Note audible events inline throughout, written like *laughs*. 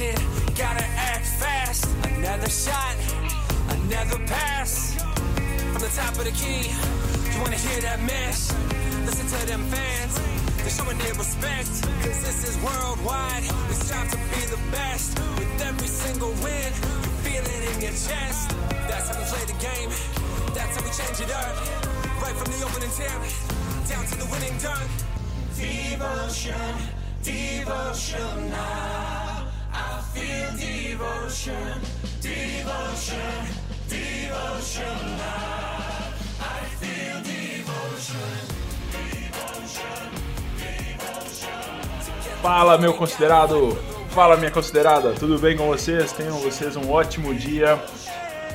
possession, gotta act fast. Another shot, another pass. From the top of the key, you wanna hear that mesh? Listen to them fans, they're showing their respect. Cause this is worldwide, we strive to be the best. With every single win, you feel it in your chest. That's how we play the game, that's how we change it up. Right from the opening tip, down to the winning dunk. Devotion, devotion now. Devotion, devotion, devotion. I feel devotion. Fala, meu considerado! Fala, minha considerada! Tudo bem com vocês? Tenham vocês um ótimo dia.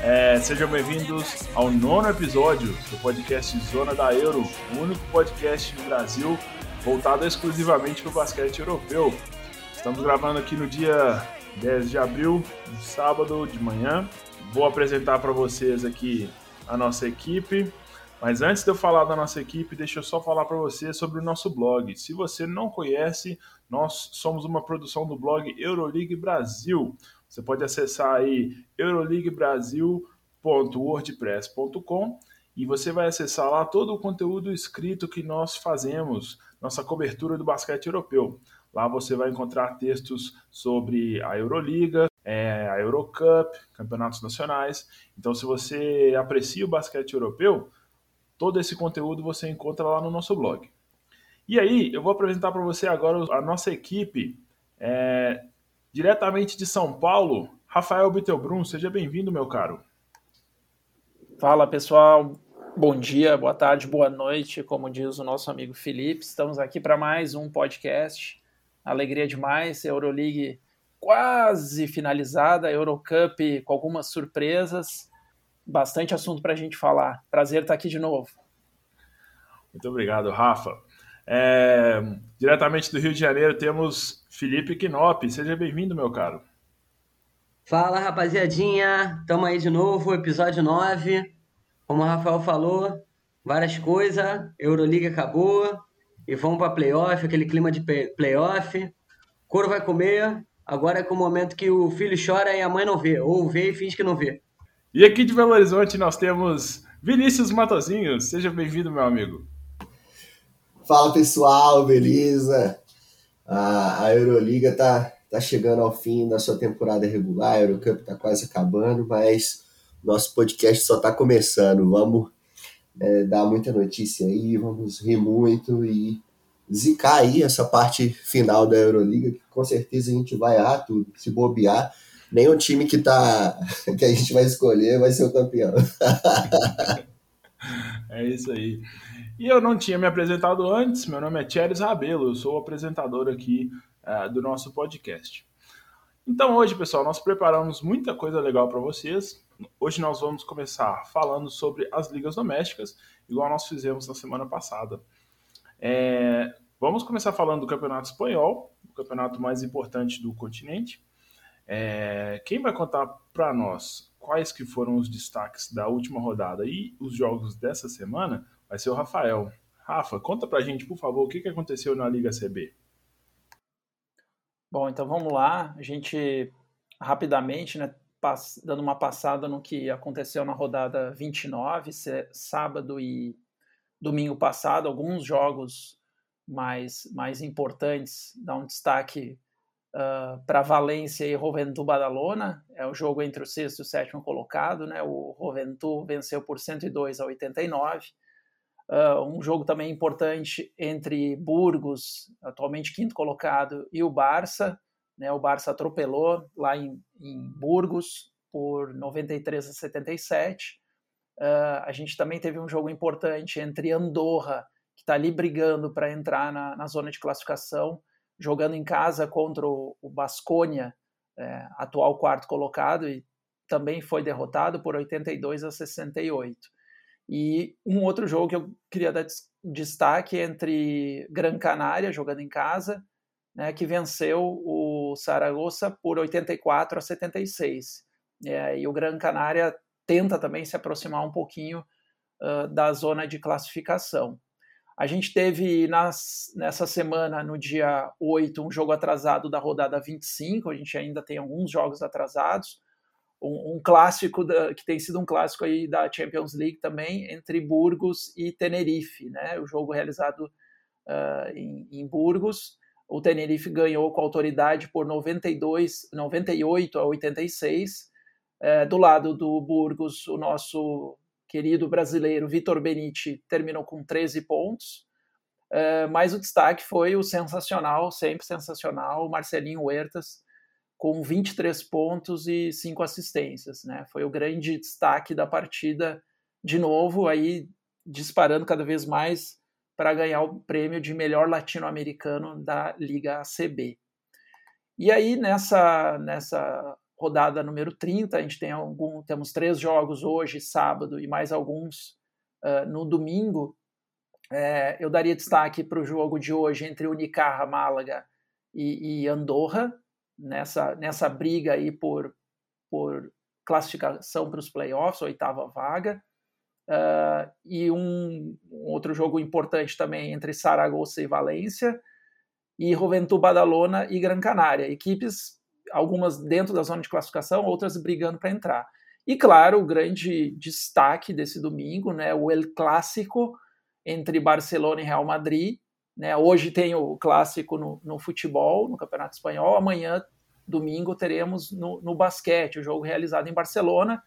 É, sejam bem-vindos ao nono episódio do podcast Zona da Euro, o único podcast no Brasil voltado exclusivamente para o basquete europeu. Estamos gravando aqui no dia 10 de abril, sábado de manhã. Vou apresentar para vocês aqui a nossa equipe. Mas antes de eu falar da nossa equipe, deixa eu só falar para você sobre o nosso blog. Se você não conhece, nós somos uma produção do blog Euroleague Brasil. Você pode acessar aí euroleaguebrasil.wordpress.com e você vai acessar lá todo o conteúdo escrito que nós fazemos, nossa cobertura do basquete europeu. Lá você vai encontrar textos sobre a Euroliga, é, a Eurocup, campeonatos nacionais. Então, se você aprecia o basquete europeu, todo esse conteúdo você encontra lá no nosso blog. E aí, eu vou apresentar para você agora a nossa equipe, é, diretamente de São Paulo, Rafael Bittelbrun. Seja bem-vindo, meu caro. Fala, pessoal. Bom dia, boa tarde, boa noite, como diz o nosso amigo Felipe. Estamos aqui para mais um podcast. Alegria demais, Euroleague quase finalizada, Eurocup com algumas surpresas, bastante assunto para a gente falar. Prazer estar aqui de novo. Muito obrigado, Rafa. É, diretamente do Rio de Janeiro temos Felipe Knop. Seja bem-vindo, meu caro. Fala, rapaziadinha. Estamos aí de novo, episódio 9. Como o Rafael falou, várias coisas. Euroliga acabou e vamos para playoff, aquele clima de playoff. Couro vai comer. Agora é com o momento que o filho chora e a mãe não vê, ou vê e finge que não vê. E aqui de Belo Horizonte nós temos Vinícius Matozinho. Seja bem-vindo, meu amigo. Fala pessoal, beleza? A, a Euroliga tá, tá chegando ao fim da sua temporada regular, a Eurocup tá quase acabando, mas nosso podcast só está começando. Vamos é, dar muita notícia aí, vamos rir muito e zicar aí essa parte final da Euroliga, que com certeza a gente vai errar tudo. Se bobear, nem o time que, tá, *laughs* que a gente vai escolher vai ser o campeão. *laughs* é isso aí. E eu não tinha me apresentado antes, meu nome é Thierry Rabelo, eu sou o apresentador aqui uh, do nosso podcast. Então hoje, pessoal, nós preparamos muita coisa legal para vocês. Hoje nós vamos começar falando sobre as ligas domésticas, igual nós fizemos na semana passada. É, vamos começar falando do Campeonato Espanhol, o campeonato mais importante do continente. É, quem vai contar para nós quais que foram os destaques da última rodada e os jogos dessa semana vai ser o Rafael. Rafa, conta para a gente, por favor, o que, que aconteceu na Liga CB. Bom, então vamos lá. A gente rapidamente, né, dando uma passada no que aconteceu na rodada 29, sábado e domingo passado, alguns jogos mais, mais importantes, dá um destaque uh, para Valência e Juventud Badalona, é o jogo entre o sexto e o sétimo colocado, né? o Juventud venceu por 102 a 89, uh, um jogo também importante entre Burgos, atualmente quinto colocado, e o Barça, né, o Barça atropelou lá em, em Burgos por 93 a 77. Uh, ah, a gente também teve um jogo importante entre Andorra, que está ali brigando para entrar na, na, zona de classificação, jogando em casa contra o, o Basconia, é, atual quarto colocado, e também foi derrotado por 82 a 68. E um outro jogo que eu queria dar destaque entre Gran Canária, jogando em casa, né, que venceu o Saragossa por 84 a 76. É, e o Gran Canária tenta também se aproximar um pouquinho uh, da zona de classificação. A gente teve nas, nessa semana, no dia 8, um jogo atrasado da rodada 25, a gente ainda tem alguns jogos atrasados. Um, um clássico da, que tem sido um clássico aí da Champions League também, entre Burgos e Tenerife, né? O jogo realizado uh, em, em Burgos. O Tenerife ganhou com autoridade por 92, 98 a 86. É, do lado do Burgos, o nosso querido brasileiro Vitor Benite terminou com 13 pontos. É, mas o destaque foi o sensacional, sempre sensacional, Marcelinho Huertas, com 23 pontos e 5 assistências. Né? Foi o grande destaque da partida, de novo, aí disparando cada vez mais para ganhar o prêmio de melhor latino-americano da Liga ACB. E aí, nessa, nessa rodada número 30, a gente tem algum, temos três jogos hoje, sábado, e mais alguns uh, no domingo. É, eu daria destaque para o jogo de hoje entre Unicarra, Málaga e, e, Andorra, nessa, nessa briga aí por, por classificação para os playoffs, oitava vaga. Uh, e um, um, outro jogo importante também entre Saragossa e Valência, e Juventud Badalona e Gran Canária. Equipes, algumas dentro da zona de classificação, outras brigando para entrar. E claro, o grande destaque desse domingo, né, o El Clássico entre Barcelona e Real Madrid. Né, hoje tem o clássico no, no futebol, no Campeonato Espanhol. Amanhã, domingo, teremos no, no basquete, o jogo realizado em Barcelona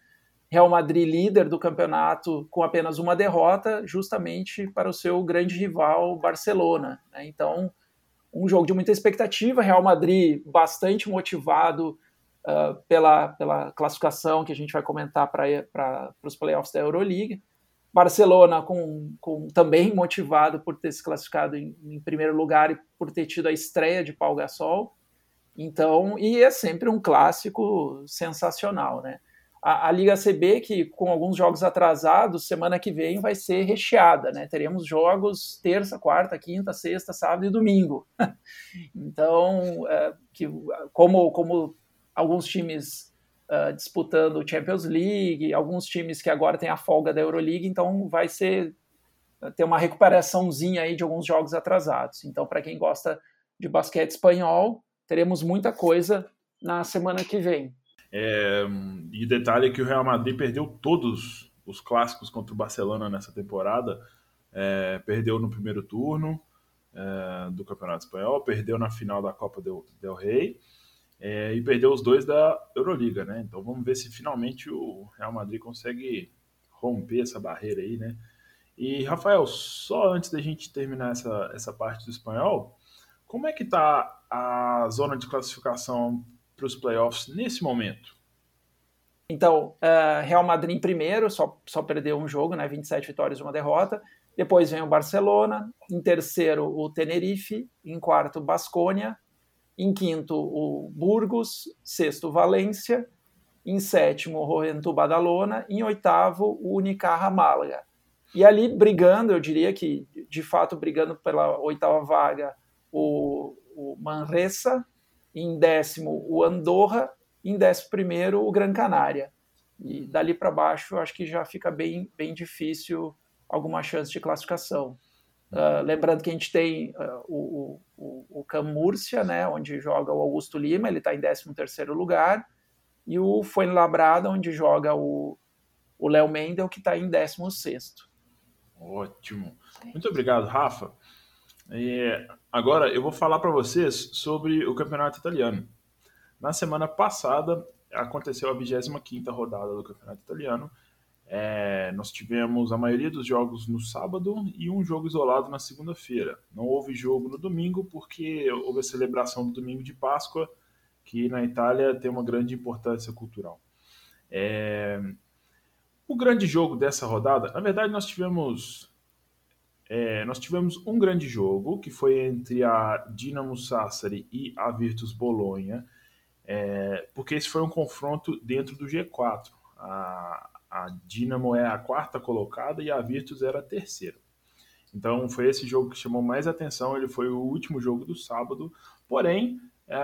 Real Madrid líder do campeonato com apenas uma derrota, justamente para o seu grande rival Barcelona. Né? Então, um jogo de muita expectativa. Real Madrid bastante motivado uh, pela, pela classificação que a gente vai comentar para os playoffs da Euroliga. Barcelona com, com, também motivado por ter se classificado em, em, primeiro lugar e por ter tido a estreia de Paul Gasol. Então, e é sempre um clássico sensacional, né? A, a, Liga CB, que com alguns jogos atrasados, semana que vem vai ser recheada, né? Teremos jogos terça, quarta, quinta, sexta, sábado e domingo. *laughs* então, é, que, como, como alguns times uh, disputando Champions League, alguns times que agora têm a folga da Euroleague, então vai ser ter uma recuperaçãozinha aí de alguns jogos atrasados. Então, para quem gosta de basquete espanhol, teremos muita coisa na semana que vem. É, e detalhe é que o Real Madrid perdeu todos os clássicos contra o Barcelona nessa temporada. É, perdeu no primeiro turno é, do Campeonato Espanhol, perdeu na final da Copa del, del Rey é, e perdeu os dois da Euroliga, né? Então vamos ver se finalmente o Real Madrid consegue romper essa barreira aí, né? E Rafael, só antes da gente terminar essa, essa parte do espanhol, como é que tá a zona de classificação para os playoffs nesse momento? Então, uh, Real Madrid em primeiro, só, só perdeu um jogo, né? 27 vitórias e uma derrota. Depois vem o Barcelona, em terceiro o Tenerife, em quarto Basconia, em quinto o Burgos, sexto Valência, em sétimo o Badalona, em oitavo o Unicarra Málaga. E ali brigando, eu diria que de fato brigando pela oitava vaga, o, o Manresa, em décimo o Andorra, em décimo primeiro o Gran Canária. E dali para baixo acho que já fica bem, bem difícil alguma chance de classificação. Uh, lembrando que a gente tem uh, o, o, o Cam Múrcia, né, onde joga o Augusto Lima, ele está em 13 terceiro lugar, e o Fuenlabrada, onde joga o Léo Mendel, que está em 16 Ótimo. Muito obrigado, Rafa. É, agora eu vou falar para vocês sobre o campeonato italiano. Na semana passada aconteceu a 25 rodada do campeonato italiano. É, nós tivemos a maioria dos jogos no sábado e um jogo isolado na segunda-feira. Não houve jogo no domingo porque houve a celebração do domingo de Páscoa, que na Itália tem uma grande importância cultural. É, o grande jogo dessa rodada, na verdade, nós tivemos é, nós tivemos um grande jogo, que foi entre a Dinamo Sassari e a Virtus Bolonha, é, porque esse foi um confronto dentro do G4. A, a Dinamo é a quarta colocada e a Virtus era a terceira. Então foi esse jogo que chamou mais atenção, ele foi o último jogo do sábado, porém, é,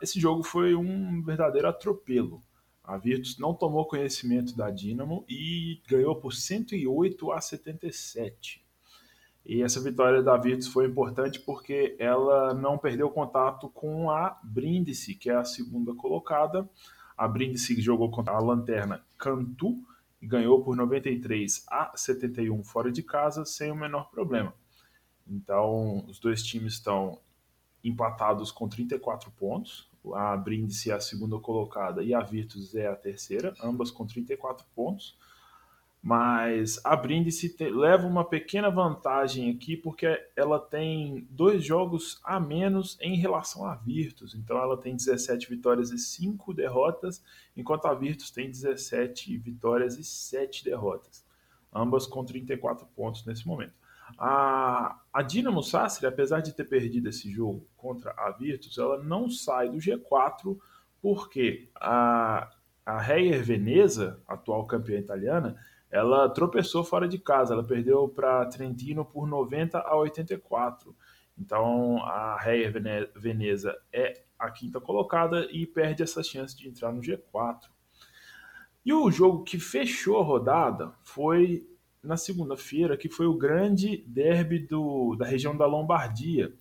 esse jogo foi um verdadeiro atropelo. A Virtus não tomou conhecimento da Dinamo e ganhou por 108 a 77. E essa vitória da Virtus foi importante porque ela não perdeu contato com a Brindisi, que é a segunda colocada. A Brindisi jogou contra a Lanterna Cantu e ganhou por 93 a 71 fora de casa, sem o menor problema. Então, os dois times estão empatados com 34 pontos. A Brindisi é a segunda colocada e a Virtus é a terceira, ambas com 34 pontos mas a Brindisi leva uma pequena vantagem aqui porque ela tem dois jogos a menos em relação à Virtus. Então ela tem 17 vitórias e 5 derrotas, enquanto a Virtus tem 17 vitórias e 7 derrotas, ambas com 34 pontos nesse momento. A, a Dinamo Sassari, apesar de ter perdido esse jogo contra a Virtus, ela não sai do G4 porque a, a Reyer Veneza, atual campeã italiana, ela tropeçou fora de casa, ela perdeu para Trentino por 90 a 84. Então a Reyer Veneza é a quinta colocada e perde essa chance de entrar no G4. E o jogo que fechou a rodada foi na segunda-feira, que foi o grande derby do, da região da Lombardia.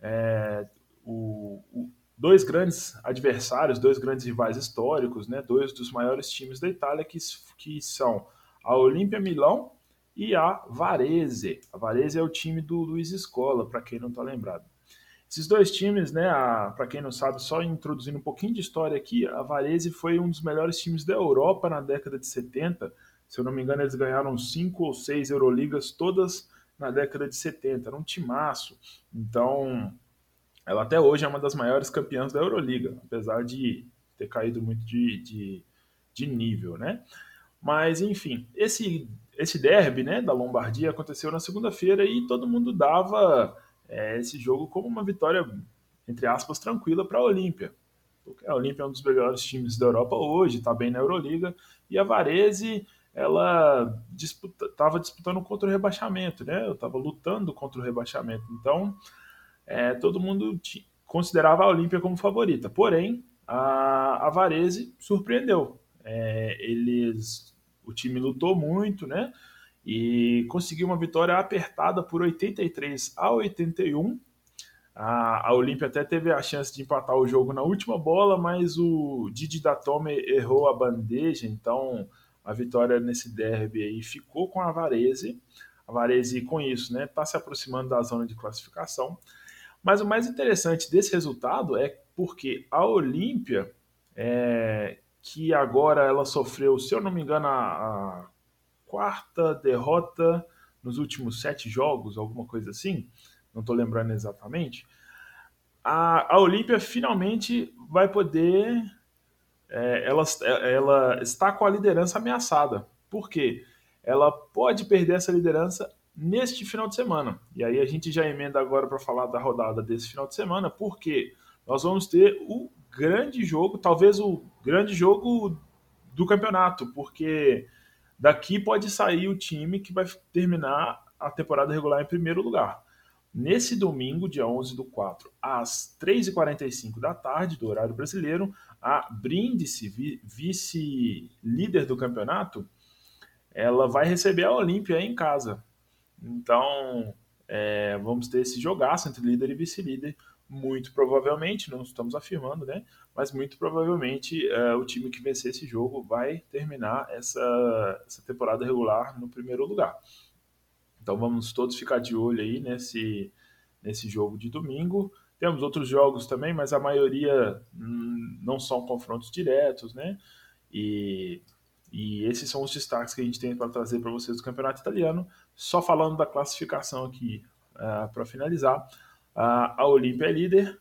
É, o, o, dois grandes adversários, dois grandes rivais históricos, né, dois dos maiores times da Itália, que, que são a Olímpia Milão e a Varese. A Varese é o time do Luiz Escola, para quem não está lembrado. Esses dois times, né, para quem não sabe, só introduzindo um pouquinho de história aqui, a Varese foi um dos melhores times da Europa na década de 70. Se eu não me engano, eles ganharam cinco ou seis Euroligas, todas na década de 70. Era um timaço. Então, ela até hoje é uma das maiores campeãs da Euroliga, apesar de ter caído muito de, de, de nível, né? Mas, enfim, esse, esse derby né, da Lombardia aconteceu na segunda-feira e todo mundo dava é, esse jogo como uma vitória, entre aspas, tranquila para a Olímpia. Porque a Olímpia é um dos melhores times da Europa hoje, está bem na Euroliga, e a Varese ela estava disputa, disputando contra o rebaixamento, né? Eu estava lutando contra o rebaixamento. Então, é, todo mundo considerava a Olímpia como favorita. Porém, a, a Varese surpreendeu. É, eles o time lutou muito, né? E conseguiu uma vitória apertada por 83 a 81. A, a Olímpia até teve a chance de empatar o jogo na última bola, mas o Didi Datome errou a bandeja, então a vitória nesse derby aí ficou com a Varese. A Varese, com isso, né, está se aproximando da zona de classificação. Mas o mais interessante desse resultado é porque a Olímpia, é, que agora ela sofreu, se eu não me engano, a, a quarta derrota nos últimos sete jogos, alguma coisa assim, não estou lembrando exatamente. A, a Olímpia finalmente vai poder. É, ela, ela está com a liderança ameaçada. Por quê? Ela pode perder essa liderança neste final de semana. E aí a gente já emenda agora para falar da rodada desse final de semana, porque nós vamos ter o grande jogo, talvez o grande jogo do campeonato, porque daqui pode sair o time que vai terminar a temporada regular em primeiro lugar. Nesse domingo, dia 11 do 4, às 3h45 da tarde, do horário brasileiro, a Brindisi, vice-líder do campeonato, ela vai receber a Olímpia em casa. Então, é, vamos ter esse jogaço entre líder e vice-líder muito provavelmente, não estamos afirmando, né? Mas muito provavelmente uh, o time que vencer esse jogo vai terminar essa, essa temporada regular no primeiro lugar. Então vamos todos ficar de olho aí nesse, nesse jogo de domingo. Temos outros jogos também, mas a maioria hum, não são confrontos diretos, né? E, e esses são os destaques que a gente tem para trazer para vocês do campeonato italiano. Só falando da classificação aqui uh, para finalizar. A, Olímpia é líder,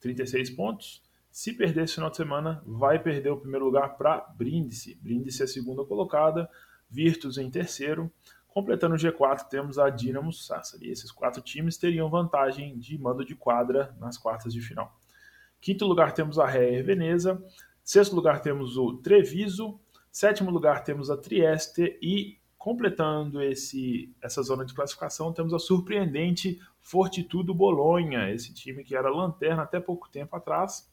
36 pontos. Se perder esse final de semana, vai perder o primeiro lugar para Brindisi. Brindisi é a segunda colocada, Virtus em terceiro. Completando o G4, temos a Dinamo Sassari. Esses quatro times teriam vantagem de mando de quadra nas quartas de final. Quinto lugar temos a Reyer Veneza. Sexto lugar temos o Treviso. Sétimo lugar temos a Trieste. E completando esse, essa zona de classificação, temos a surpreendente Fortitudo Bolonha, esse time que era lanterna até pouco tempo atrás.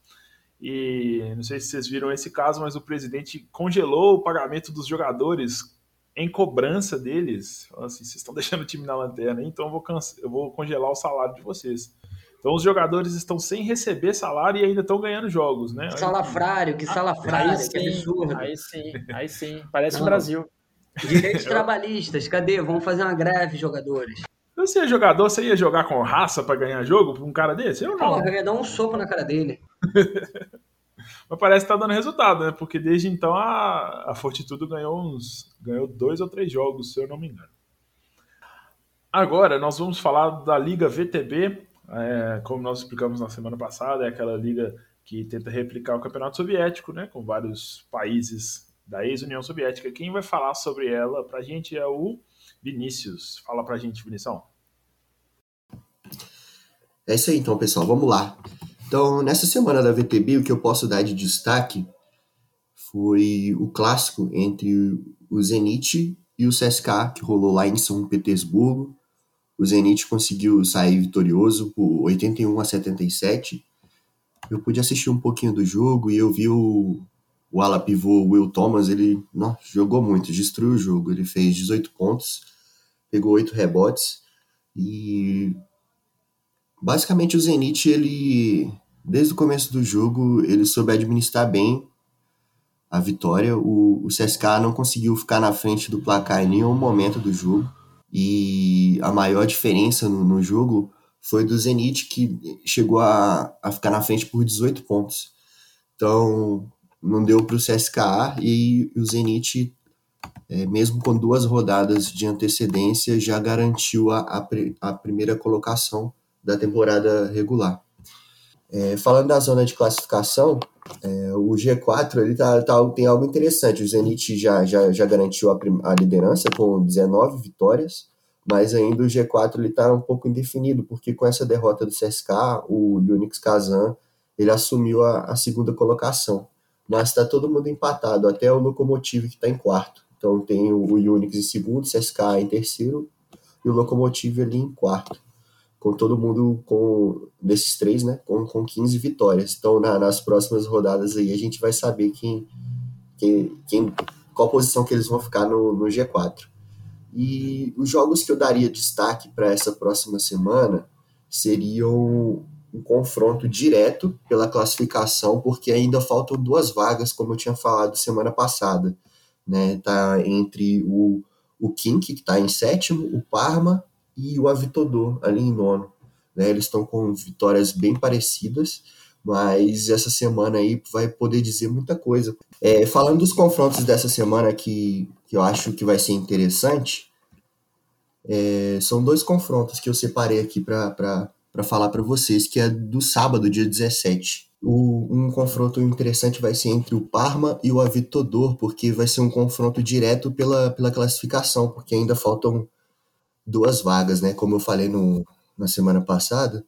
E não sei se vocês viram esse caso, mas o presidente congelou o pagamento dos jogadores em cobrança deles, assim, vocês estão *laughs* deixando o time na lanterna, então eu vou, eu vou congelar o salário de vocês. Então os jogadores estão sem receber salário e ainda estão ganhando jogos, né? Salafrário, que salafrário, aí que absurdo. Aí sim, aí sim. Parece o Brasil. Direitos *laughs* trabalhistas, cadê? Vamos fazer uma greve, jogadores. Você é jogador, você ia jogar com raça para ganhar jogo pra um cara desse? Eu não. eu ia dar um soco na cara dele. *laughs* Mas parece que tá dando resultado, né? Porque desde então a, a Fortitudo ganhou uns. ganhou dois ou três jogos, se eu não me engano. Agora nós vamos falar da Liga VTB. É, como nós explicamos na semana passada, é aquela liga que tenta replicar o campeonato soviético, né? Com vários países da ex-União Soviética. Quem vai falar sobre ela pra gente é o Vinícius. Fala pra gente, Vinição. É isso aí então, pessoal. Vamos lá. Então, nessa semana da VTB, o que eu posso dar de destaque foi o clássico entre o Zenit e o CSK, que rolou lá em São Petersburgo. O Zenit conseguiu sair vitorioso por 81 a 77. Eu pude assistir um pouquinho do jogo e eu vi o, o ala pivô Will Thomas, ele jogou muito, destruiu o jogo. Ele fez 18 pontos, pegou 8 rebotes e basicamente o Zenit, ele desde o começo do jogo, ele soube administrar bem a vitória. O, o CSK não conseguiu ficar na frente do placar em nenhum momento do jogo. E a maior diferença no, no jogo foi do Zenit, que chegou a, a ficar na frente por 18 pontos. Então, não deu para o CSKA e o Zenit, é, mesmo com duas rodadas de antecedência, já garantiu a, a, a primeira colocação da temporada regular. É, falando da zona de classificação, é, o G4 ele tá, tá, tem algo interessante. O Zenit já, já, já garantiu a, a, liderança com 19 vitórias, mas ainda o G4 está um pouco indefinido, porque com essa derrota do CSK, o Unix Kazan ele assumiu a, a segunda colocação. Mas está todo mundo empatado, até o Locomotive que está em quarto. Então tem o, Unix em segundo, o CSK em terceiro e o Locomotive ali em quarto com todo mundo com desses três, né, com, com 15 vitórias. Então, na, nas próximas rodadas aí, a gente vai saber quem, quem, quem qual posição que eles vão ficar no, no G4. E os jogos que eu daria destaque para essa próxima semana seriam um confronto direto pela classificação, porque ainda faltam duas vagas, como eu tinha falado semana passada. Né? Tá entre o, o Kink, que está em sétimo, o Parma e o Avitodor ali em nono. Né? Eles estão com vitórias bem parecidas, mas essa semana aí vai poder dizer muita coisa. É, falando dos confrontos dessa semana que, que eu acho que vai ser interessante, é, são dois confrontos que eu separei aqui para falar para vocês, que é do sábado, dia 17. O, um confronto interessante vai ser entre o Parma e o Avitodor, porque vai ser um confronto direto pela, pela classificação, porque ainda faltam duas vagas, né? Como eu falei no, na semana passada,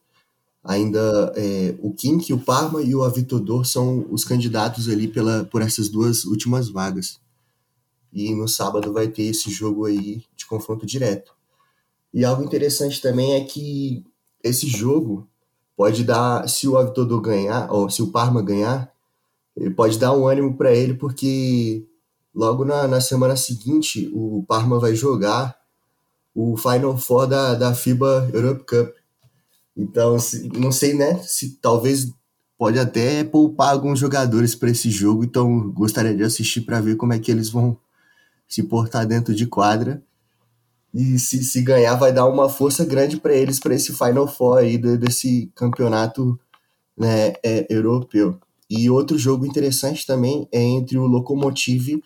ainda é, o Kink, o Parma e o Avitodor são os candidatos ali pela, por essas duas últimas vagas. E no sábado vai ter esse jogo aí de confronto direto. E algo interessante também é que esse jogo pode dar, se o Avitodor ganhar, ou se o Parma ganhar, ele pode dar um ânimo para ele, porque logo na, na semana seguinte o Parma vai jogar o Final Four da, da FIBA Europe Cup. Então, se, não sei, né? Se talvez pode até poupar alguns jogadores para esse jogo. Então, gostaria de assistir para ver como é que eles vão se portar dentro de quadra. E se, se ganhar, vai dar uma força grande para eles para esse Final Four aí desse campeonato né, é, europeu. E outro jogo interessante também é entre o Lokomotiv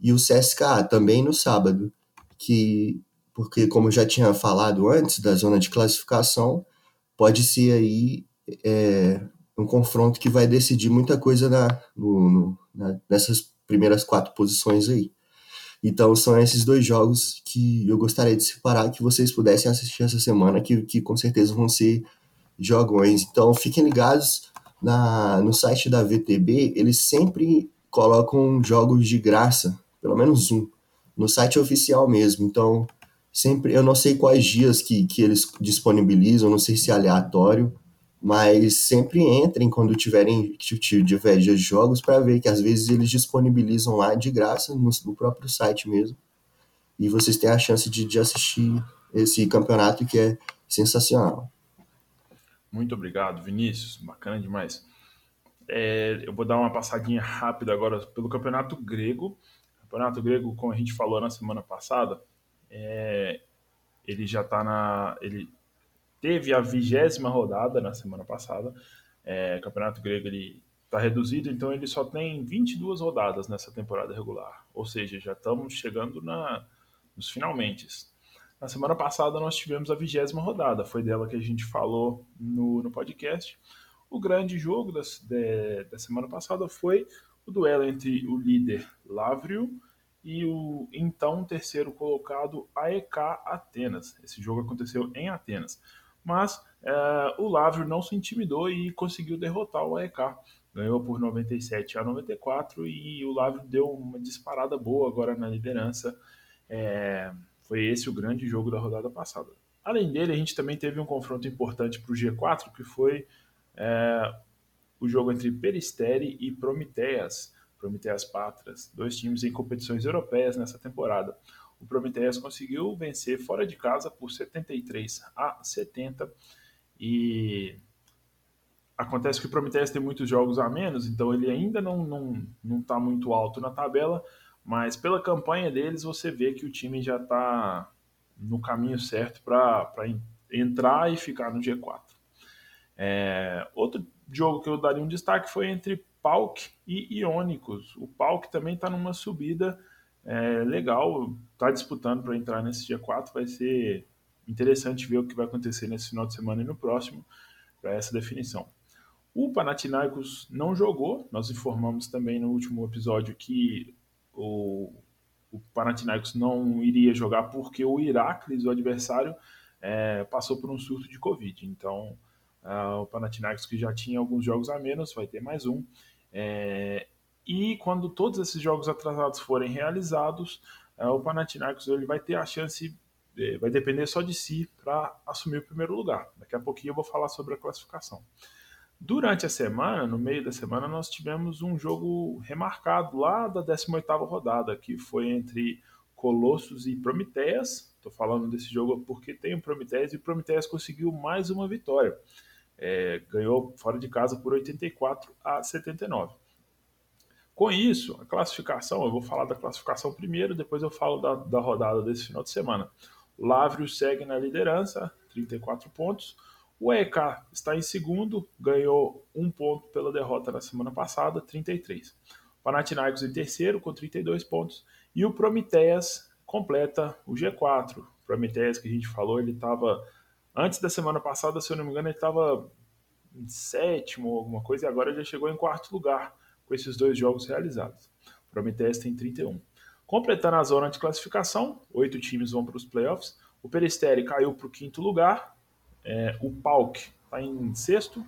e o CSKA, também no sábado, que porque como eu já tinha falado antes da zona de classificação, pode ser aí é, um confronto que vai decidir muita coisa na, no, no, na, nessas primeiras quatro posições aí. Então são esses dois jogos que eu gostaria de separar que vocês pudessem assistir essa semana, que, que com certeza vão ser jogões. Então fiquem ligados na, no site da VTB, eles sempre colocam jogos de graça, pelo menos um, no site oficial mesmo. Então sempre, eu não sei quais dias que, que eles disponibilizam, não sei se é aleatório, mas sempre entrem quando tiverem tiver jogos para ver que às vezes eles disponibilizam lá de graça no, no, próprio site mesmo. e vocês têm a chance de, de assistir esse campeonato que é sensacional. Muito obrigado, Vinícius. Bacana demais. É, eu vou dar uma passadinha rápida agora pelo campeonato grego. O campeonato grego, como a gente falou na semana passada, é, ele já está na. Ele teve a vigésima rodada na semana passada. É, campeonato grego ele está reduzido, então ele só tem 22 rodadas nessa temporada regular. Ou seja, já estamos chegando na, nos finalmente. Na semana passada nós tivemos a vigésima rodada, foi dela que a gente falou no, no podcast. O grande jogo da, de, da semana passada foi o duelo entre o líder Lavrio e o então terceiro colocado AEK Atenas. Esse jogo aconteceu em Atenas. Mas é, o Lavrio não se intimidou e conseguiu derrotar o AEK. Ganhou por 97 a 94 e o Lavrio deu uma disparada boa agora na liderança. É, foi esse o grande jogo da rodada passada. Além dele, a gente também teve um confronto importante para o G4, que foi é, o jogo entre Peristeri e Prometeias, Prometeias Patras, dois times em competições europeias nessa temporada. O Prometeias conseguiu vencer fora de casa por 73 a 70 e acontece que o Prometeias tem muitos jogos a menos, então ele ainda não está não, não tá muito alto na tabela, mas pela campanha deles, você vê que o time já está no caminho certo para entrar e ficar no G4. É, outro jogo que eu daria um destaque foi entre Pauk e Iônicos. O Pauk também está numa subida é, legal, está disputando para entrar nesse G4. Vai ser interessante ver o que vai acontecer nesse final de semana e no próximo para essa definição. O Panathinaikos não jogou, nós informamos também no último episódio que o, o Panathinaikos não iria jogar porque o Iraklis, o adversário, é, passou por um surto de Covid. Então, uh, o Panathinaikos, que já tinha alguns jogos a menos, vai ter mais um. É, e quando todos esses jogos atrasados forem realizados, uh, o Panathinaikos ele vai ter a chance, é, vai depender só de si para assumir o primeiro lugar. Daqui a pouquinho eu vou falar sobre a classificação. Durante a semana, no meio da semana, nós tivemos um jogo remarcado lá da 18ª rodada, que foi entre Colossus e Prometeias. Estou falando desse jogo porque tem o Prometeias e o Prometeias conseguiu mais uma vitória. É, ganhou fora de casa por 84 a 79. Com isso, a classificação, eu vou falar da classificação primeiro, depois eu falo da, da rodada desse final de semana. Lavrio segue na liderança, 34 pontos. O EK está em segundo, ganhou um ponto pela derrota na semana passada, 33. O Panathinaikos em terceiro, com 32 pontos. E o Prometeias completa o G4. O Prometeias que a gente falou, ele estava... Antes da semana passada, se eu não me engano, ele estava em sétimo ou alguma coisa, e agora já chegou em quarto lugar com esses dois jogos realizados. O Prometeias tem 31. Completando a zona de classificação, oito times vão para os playoffs. O Peristeri caiu para o quinto lugar, é, o Pauk está em sexto,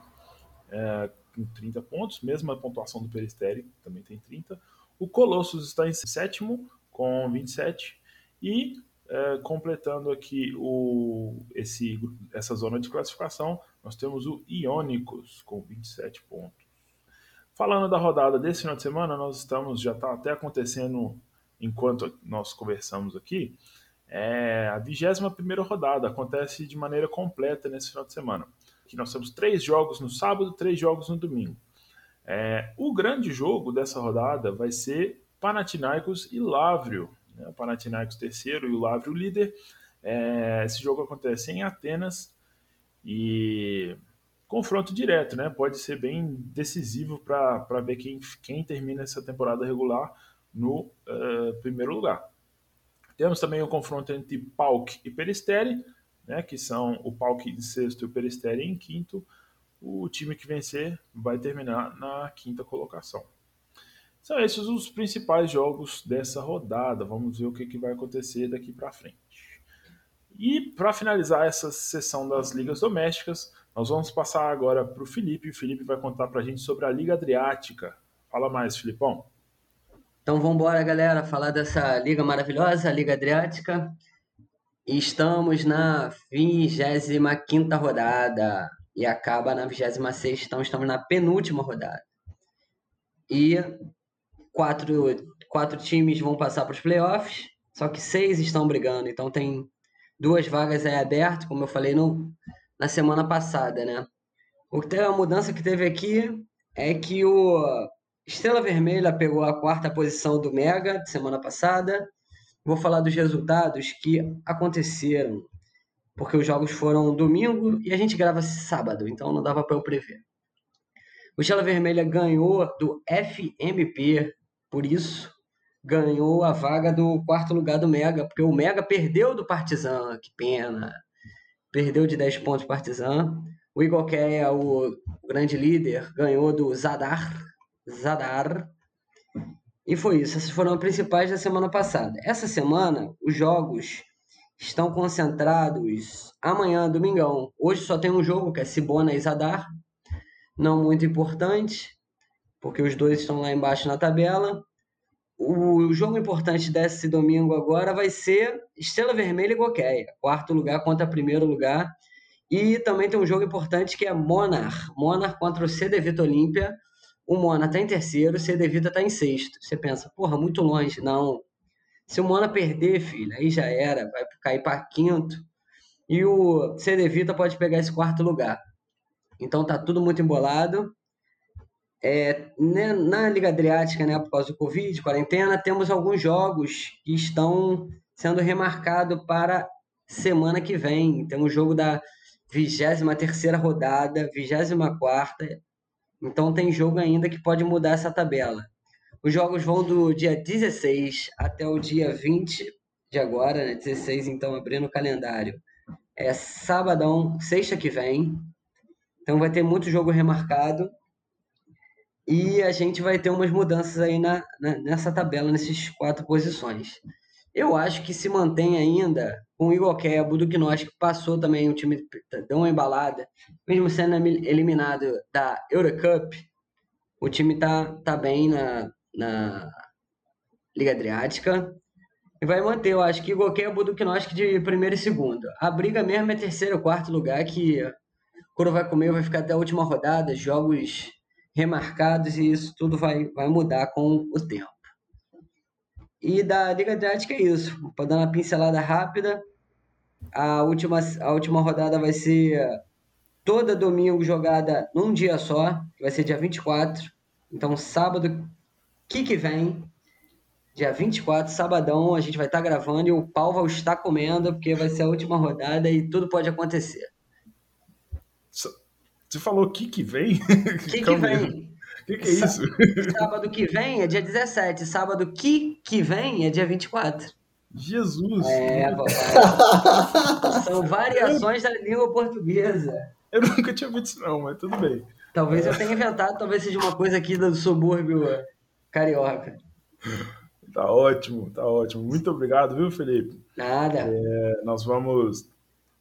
é, com 30 pontos, mesma pontuação do Peristeri, também tem 30. O Colossus está em sétimo, com 27. E é, completando aqui o, esse, essa zona de classificação, nós temos o Ionicos com 27 pontos. Falando da rodada desse final de semana, nós estamos, já está até acontecendo enquanto nós conversamos aqui, é a 21 rodada, acontece de maneira completa nesse final de semana. Aqui nós temos três jogos no sábado, três jogos no domingo. É, o grande jogo dessa rodada vai ser Panathinaikos e Lavrio. Né? O Panathinaikos terceiro e o Lavrio líder. É, esse jogo acontece em Atenas e confronto direto, né? Pode ser bem decisivo para ver quem, quem termina essa temporada regular no uh, primeiro lugar. Temos também o confronto entre Pauk e Peristeri, né, que são o Pauk em sexto e o Peristeri em quinto. O time que vencer vai terminar na quinta colocação. São esses os principais jogos dessa rodada. Vamos ver o que, que vai acontecer daqui para frente. E para finalizar essa sessão das ligas domésticas, nós vamos passar agora para o Felipe. O Felipe vai contar para a gente sobre a Liga Adriática. Fala mais, Filipão. Então vamos embora, galera, falar dessa liga maravilhosa, a Liga Adriática. Estamos na 25 rodada e acaba na 26, então estamos na penúltima rodada. E quatro, quatro times vão passar para os playoffs, só que seis estão brigando, então tem duas vagas aí abertas, como eu falei no, na semana passada, né? O que teve a mudança que teve aqui é que o Estrela Vermelha pegou a quarta posição do Mega de semana passada. Vou falar dos resultados que aconteceram, porque os jogos foram domingo e a gente grava sábado, então não dava para eu prever. O Estrela Vermelha ganhou do FMP, por isso ganhou a vaga do quarto lugar do Mega, porque o Mega perdeu do Partizan, que pena. Perdeu de 10 pontos Partizan. O Igor Keia, o grande líder, ganhou do Zadar. Zadar. E foi isso. Essas foram as principais da semana passada. Essa semana, os jogos estão concentrados amanhã, domingão. Hoje só tem um jogo, que é Sibona e Zadar não muito importante, porque os dois estão lá embaixo na tabela. O jogo importante desse domingo agora vai ser Estrela Vermelha e Goqueia, quarto lugar contra primeiro lugar. E também tem um jogo importante que é Monar. Monar contra o CD Vita Olímpia. O Monar está em terceiro, o CD Vita está em sexto. Você pensa, porra, muito longe. Não. Se o Monar perder, filho, aí já era, vai cair para quinto. E o CD Vita pode pegar esse quarto lugar. Então tá tudo muito embolado. É, né, na Liga Adriática, né, por causa do Covid, quarentena, temos alguns jogos que estão sendo remarcados para semana que vem. Tem o jogo da 23 rodada, 24 Então tem jogo ainda que pode mudar essa tabela. Os jogos vão do dia 16 até o dia 20 de agora, né? 16, então abrindo o calendário. É sabadão, sexta que vem. Então vai ter muito jogo remarcado e a gente vai ter umas mudanças aí na, na, nessa tabela, nessas quatro posições. Eu acho que se mantém ainda com o Igor Kebo, do que passou também, o time deu uma embalada, mesmo sendo eliminado da Eurocup, o time tá, tá bem na, na Liga Adriática. E vai manter, eu acho que Igor Kebo, do que de primeiro e segundo. A briga mesmo é terceiro e quarto lugar, que quando vai comer, vai ficar até a última rodada, jogos remarcados e isso tudo vai, vai mudar com o tempo. E da Liga Adriática é isso. Para dar uma pincelada rápida, a última, a última rodada vai ser toda domingo jogada num dia só, vai ser dia 24. Então, sábado que que vem, dia 24, sabadão, a gente vai estar tá gravando e o pau vai estar comendo, porque vai ser a última rodada e tudo pode acontecer. Você falou que que vem? *laughs* Que que vem? O que, que é isso? Sábado que vem é dia 17. Sábado que que vem é dia 24. Jesus! É, *laughs* São variações da língua portuguesa. Eu nunca tinha visto isso, não, mas tudo bem. Talvez eu tenha inventado, talvez seja uma coisa aqui do subúrbio carioca. Tá ótimo, tá ótimo. Muito obrigado, viu, Felipe? Nada. É, nós vamos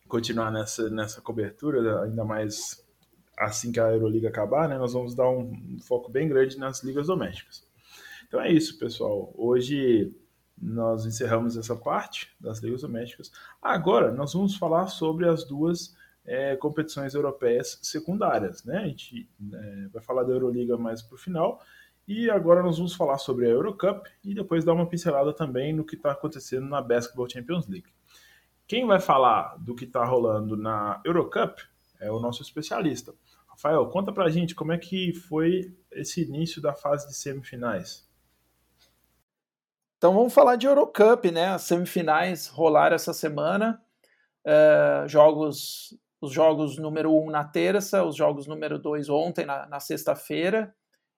continuar nessa, nessa cobertura, ainda mais assim que a Euroliga acabar, né, nós vamos dar um foco bem grande nas ligas domésticas. Então é isso, pessoal. Hoje nós encerramos essa parte das ligas domésticas. Agora nós vamos falar sobre as duas é, competições europeias secundárias. Né? A gente é, vai falar da Euroliga mais para o final. E agora nós vamos falar sobre a Eurocup e depois dar uma pincelada também no que está acontecendo na Basketball Champions League. Quem vai falar do que está rolando na Eurocup é o nosso especialista. Rafael, conta pra gente como é que foi esse início da fase de semifinais. Então vamos falar de Eurocup, né? As semifinais rolaram essa semana. Uh, jogos, os jogos número 1 um na terça, os jogos número 2 ontem, na, na sexta-feira.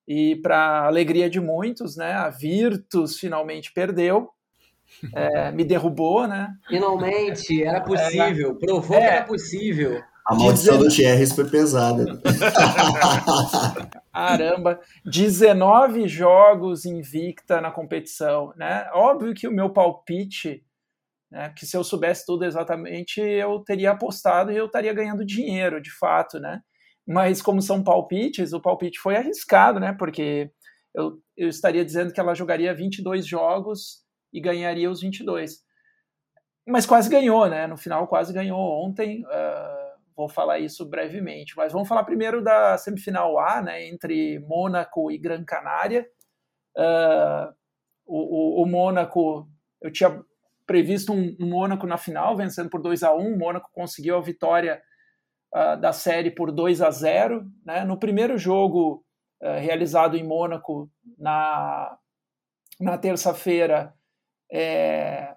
E para alegria de muitos, né? A Virtus finalmente perdeu. É, *laughs* me derrubou, né? Finalmente, era possível, provou é, que era possível. A maldição do Thierry foi pesada. *laughs* Caramba, 19 jogos invicta na competição, né? Óbvio que o meu palpite, né, que se eu soubesse tudo exatamente, eu teria apostado e eu estaria ganhando dinheiro, de fato, né? Mas como são palpites, o palpite foi arriscado, né? Porque eu, eu estaria dizendo que ela jogaria 22 jogos e ganharia os 22. Mas quase ganhou, né? No final quase ganhou ontem. Uh, vou falar isso brevemente. Mas vamos falar primeiro da semifinal A, né, entre Mônaco e Gran Canária. Uh, o, o, o Mônaco, eu tinha previsto um, um Mônaco na final, vencendo por 2 a 1 O Mônaco conseguiu a vitória uh, da série por 2 a 0 né? No primeiro jogo uh, realizado em Mônaco, na, na terça-feira, é,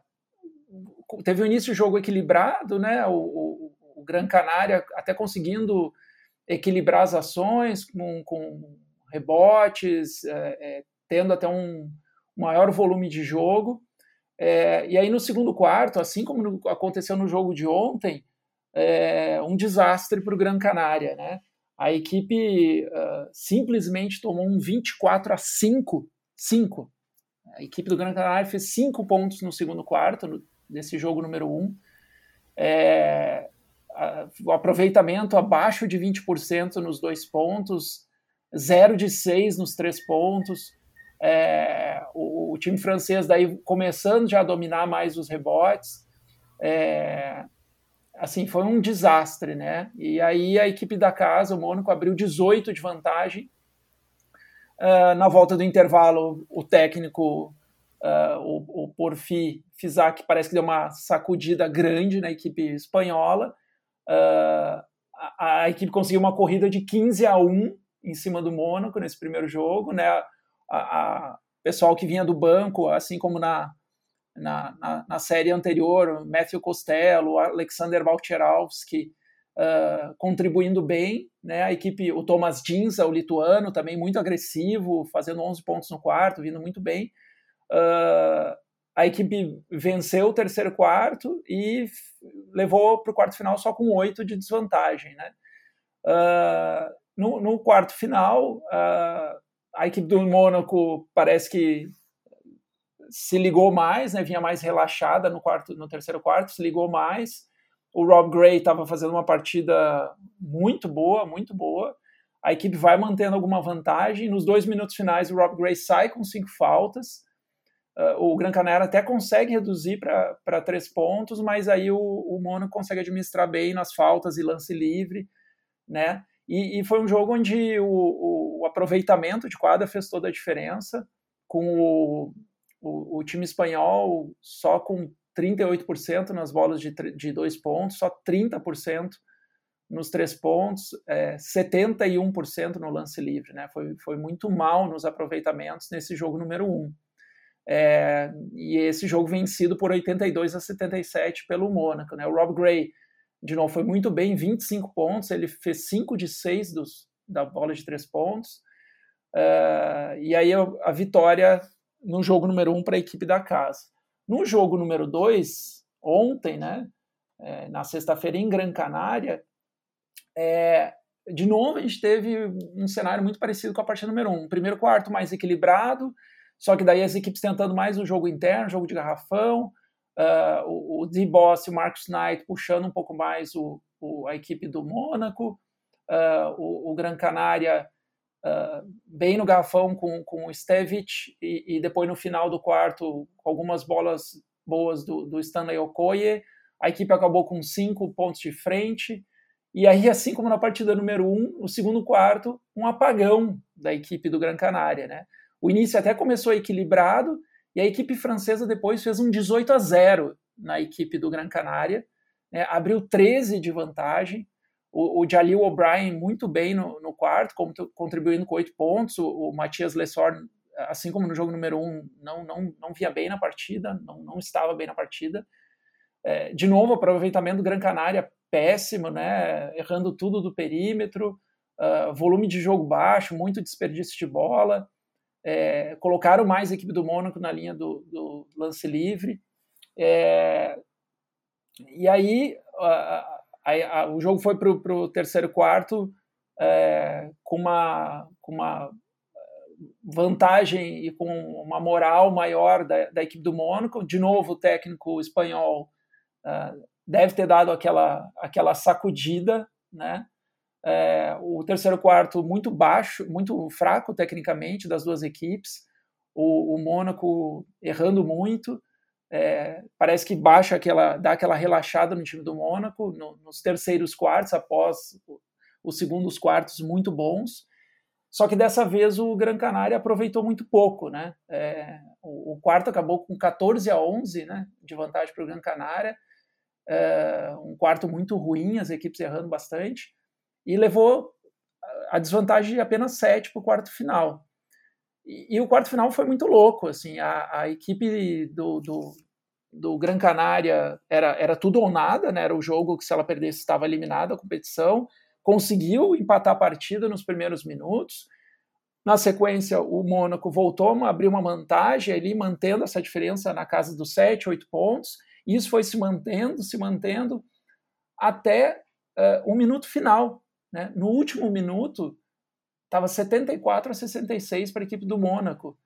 teve um início de jogo equilibrado, né? O, o, Gran Canária até conseguindo equilibrar as ações com, com rebotes, é, é, tendo até um maior volume de jogo. É, e aí no segundo quarto, assim como aconteceu no jogo de ontem, é, um desastre para o Gran Canária, né? A equipe uh, simplesmente tomou um 24 a 5, 5. A equipe do Gran Canária fez 5 pontos no segundo quarto, no, nesse jogo número 1. Um. É, o aproveitamento abaixo de 20% nos dois pontos, 0 de 6 nos três pontos. É, o, o, time francês daí começando já a dominar mais os rebotes. É, assim, foi um desastre, né? E aí a equipe da casa, o Mônaco, abriu 18 de vantagem. Uh, na volta do intervalo, o técnico, uh, o, o Porfi Fisac, parece que deu uma sacudida grande na equipe espanhola. Uh, a, a, equipe conseguiu uma corrida de 15 a 1 em cima do Mônaco nesse primeiro jogo, né? A, a pessoal que vinha do banco, assim como na, na, na, na série anterior, Matthew Costello, Alexander Walcherowski, uh, contribuindo bem, né? A equipe, o Thomas Dinza, o lituano, também muito agressivo, fazendo 11 pontos no quarto, vindo muito bem. Uh, a equipe venceu o terceiro quarto e levou para o quarto final só com oito de desvantagem, né? Uh, no, no, quarto final, uh, a equipe do Mônaco parece que se ligou mais, né? Vinha mais relaxada no quarto, no terceiro quarto, se ligou mais. O Rob Gray estava fazendo uma partida muito boa, muito boa. A equipe vai mantendo alguma vantagem. Nos dois minutos finais, o Rob Gray sai com cinco faltas. Uh, o Gran Canaria até consegue reduzir para três pontos, mas aí o, o Mônaco consegue administrar bem nas faltas e lance livre, né? E, e foi um jogo onde o, o, o, aproveitamento de quadra fez toda a diferença, com o, time espanhol só com 38% nas bolas de, de dois pontos, só 30% nos três pontos, é, 71% no lance livre. Né? Foi, foi muito mal nos aproveitamentos nesse jogo número 1. Um. É, e esse jogo vencido por 82 a 77 pelo Mônaco. Né? O Rob Gray, de novo, foi muito bem, 25 pontos, ele fez 5 de 6 dos, da bola de três pontos. Uh, e aí a vitória no jogo número um para a equipe da casa. No jogo número dois, ontem, né, é, na sexta-feira em Gran Canária, é, de novo a gente teve um cenário muito parecido com a partida número um. Primeiro quarto mais equilibrado, só que daí as equipes tentando mais o jogo interno, jogo de garrafão, uh, o, o D-Boss o Marcos Knight puxando um pouco mais o, o a equipe do Mônaco, uh, o, o Gran Canária uh, bem no garrafão com, com o Stevic e, e, depois no final do quarto algumas bolas boas do, do Stanley Okoye. A equipe acabou com cinco pontos de frente. E aí, assim como na partida número um, no segundo quarto, um apagão da equipe do Gran Canária. Né? O início até começou equilibrado e a equipe francesa depois fez um 18 a 0 na equipe do Gran Canária, né? abriu 13 de vantagem o, o Jalil O'Brien muito bem no, no quarto, contribuindo com oito pontos. O, o Matias Lessor, assim como no jogo número um, não, não, não via bem na partida, não, não estava bem na partida. É, de novo, aproveitamento do Gran Canária péssimo, né? errando tudo do perímetro, uh, volume de jogo baixo, muito desperdício de bola. É, colocaram mais a equipe do Mônaco na linha do, do lance livre. É, e aí, uh, Aí, a, o jogo foi para o terceiro quarto é, com, uma, com uma eh, vantagem e com uma moral maior da, da equipe do Mônaco. De novo, o técnico espanhol uh, deve ter dado aquela, aquela sacudida, né? É, o terceiro quarto muito baixo, muito fraco tecnicamente das duas equipes. O, o Mônaco errando muito. É, parece que baixa aquela, dá aquela relaxada no time do Mônaco no, nos terceiros quartos, após os segundos quartos muito bons. Só que dessa vez o Gran Canária aproveitou muito pouco, né? É, o, o, quarto acabou com 14 a 11, né? De vantagem para o Gran Canária. É, um quarto muito ruim, as equipes errando bastante. E levou a desvantagem de apenas 7 para o quarto final. E, e, o quarto final foi muito louco, assim, a, a equipe do, do, do Gran Canária era, era tudo ou nada, né? Era o jogo que se ela perdesse estava eliminada a competição conseguiu empatar a partida nos primeiros minutos. Na sequência, o Mônaco voltou a abrir uma vantagem ali, mantendo essa diferença na casa dos 7, 8 pontos. E isso foi se mantendo, se mantendo até uh, o minuto final. Né? No último minuto, estava 74 a 66 para a equipe do Mônaco.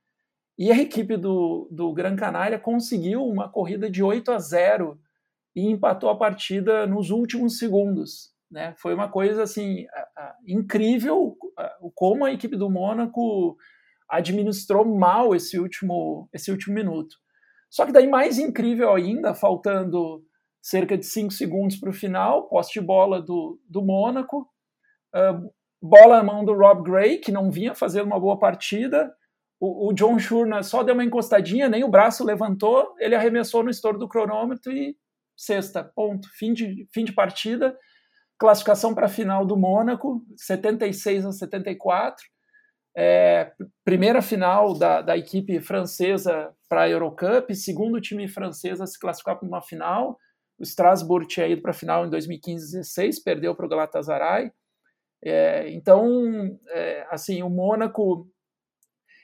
E a equipe do, do Gran Canária conseguiu uma corrida de 8 a 0 e empatou a partida nos últimos segundos. Né? Foi uma coisa assim incrível como a equipe do Mônaco administrou mal esse último, esse último minuto. Só que daí mais incrível ainda, faltando cerca de 5 segundos para o final, poste de bola do, do Mônaco, bola na mão do Rob Gray, que não vinha fazer uma boa partida, o, o John Shurna só deu uma encostadinha, nem o braço levantou, ele arremessou no estouro do cronômetro e sexta, ponto, fim de, fim de partida, classificação para a final do Mônaco, 76 a 74. É, primeira final da, da equipe francesa para a Eurocup, segundo time francês a se classificar para uma final. O Strasbourg tinha ido para a final em 2015-16, perdeu para o Galatasaray. É, então, é, assim, o Mônaco,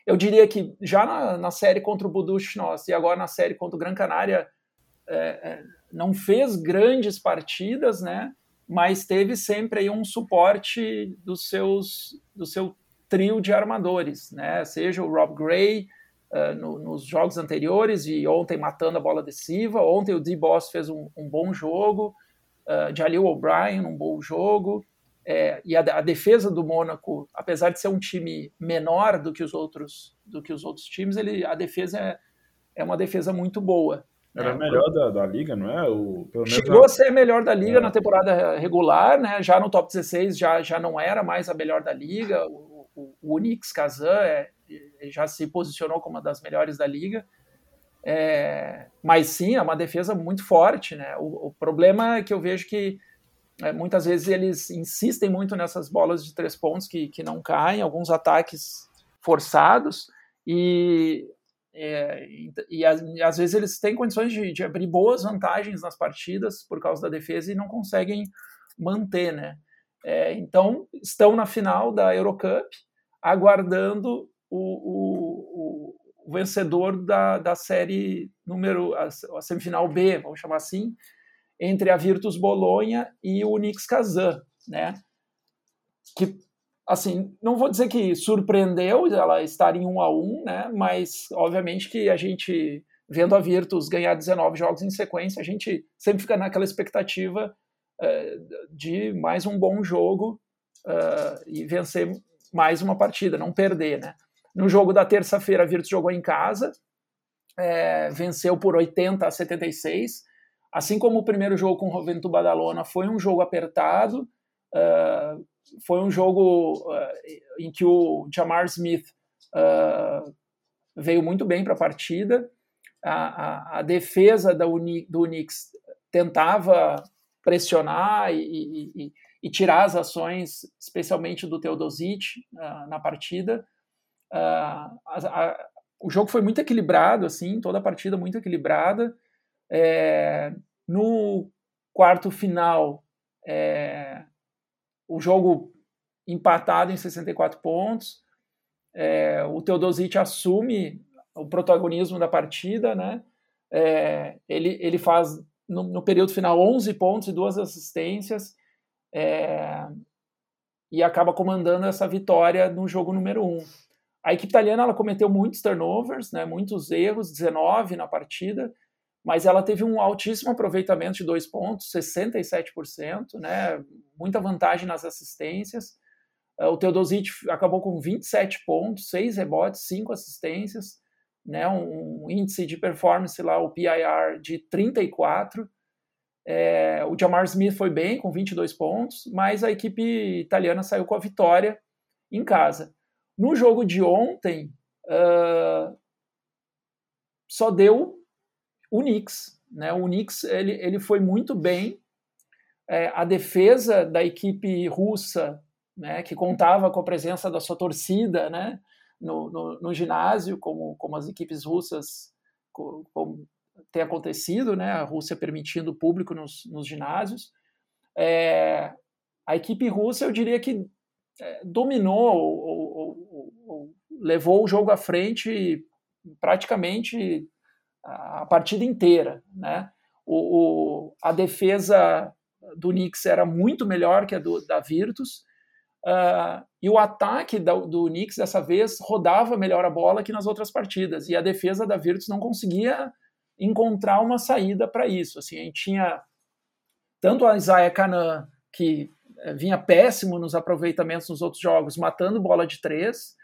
eu diria que já na, na série contra o Budućnost e agora na série contra o Gran Canária, é, é, não fez grandes partidas, né? mas teve sempre aí um suporte dos seus, do seu trio de armadores, né? Seja o Rob Gray uh, no, nos jogos anteriores e ontem matando a bola adesiva, ontem o D-Boss fez um, um, bom jogo, uh, Jalil O'Brien um bom jogo, é, e a, a, defesa do Mônaco, apesar de ser um time menor do que os outros do que os outros times, ele, a defesa é, é uma defesa muito boa. Era é, melhor da, da liga, não é? O, chegou a ser melhor da liga é. na temporada regular, né? Já no top 16 já, já não era mais a melhor da liga. O, o, o Unix Kazan é, já se posicionou como uma das melhores da liga. É, mas sim, é uma defesa muito forte, né? O, o problema é que eu vejo que é, muitas vezes eles insistem muito nessas bolas de três pontos que, que não caem, alguns ataques forçados, e é, e, e, às vezes eles têm condições de, de, abrir boas vantagens nas partidas por causa da defesa e não conseguem manter, né? É, então estão na final da Eurocup aguardando o, o, o vencedor da, da série número a, a, semifinal B, vamos chamar assim, entre a Virtus Bolonha e o Unix Kazan, né? Que assim, não vou dizer que surpreendeu ela estar em um a um, né? Mas obviamente que a gente vendo a Virtus ganhar 19 jogos em sequência, a gente sempre fica naquela expectativa uh, de mais um bom jogo uh, e vencer mais uma partida, não perder, né? No jogo da terça-feira, a Virtus jogou em casa, é, venceu por 80 a 76. Assim como o primeiro jogo com o Rovento Badalona foi um jogo apertado, uh, foi um jogo uh, em que o Jamar Smith uh, veio muito bem para a partida. A, defesa da Uni, do Unix tentava pressionar e, e, e, tirar as ações, especialmente do Teodosic na partida. A, a, o jogo foi muito equilibrado, assim, toda a partida muito equilibrada. É, no quarto final, é, o jogo empatado em 64 pontos. É, o Teodosic assume o protagonismo da partida, né? É, ele, ele faz no, no, período final 11 pontos e duas assistências é, e acaba comandando essa vitória no jogo número 1. A equipe italiana ela cometeu muitos turnovers, né, muitos erros, 19 na partida, mas ela teve um altíssimo aproveitamento de dois pontos, 67%, né? Muita vantagem nas assistências. Eh, o Teodosic acabou com 27 pontos, 6 rebotes, 5 assistências, né? Um, índice de performance lá, o PIR, de 34. É, o Jamar Smith foi bem, com 22 pontos, mas a equipe italiana saiu com a vitória em casa. No jogo de ontem, uh, só deu o Knicks. Né? O Knicks ele, ele foi muito bem. É, a defesa da equipe russa, né, que contava com a presença da sua torcida né, no, no, no ginásio, como, como as equipes russas como, como tem acontecido, né, a Rússia permitindo o público nos, nos ginásios. É, a equipe russa, eu diria que é, dominou ou, ou, ou, levou o jogo à frente praticamente a partida inteira, né? O, o, a defesa do Knicks era muito melhor que a do, da Virtus uh, e o ataque do, do Knicks dessa vez rodava melhor a bola que nas outras partidas e a defesa da Virtus não conseguia encontrar uma saída para isso. Assim, a gente tinha tanto a Isaiah Canan que eh, vinha péssimo nos aproveitamentos nos outros jogos, matando bola de três,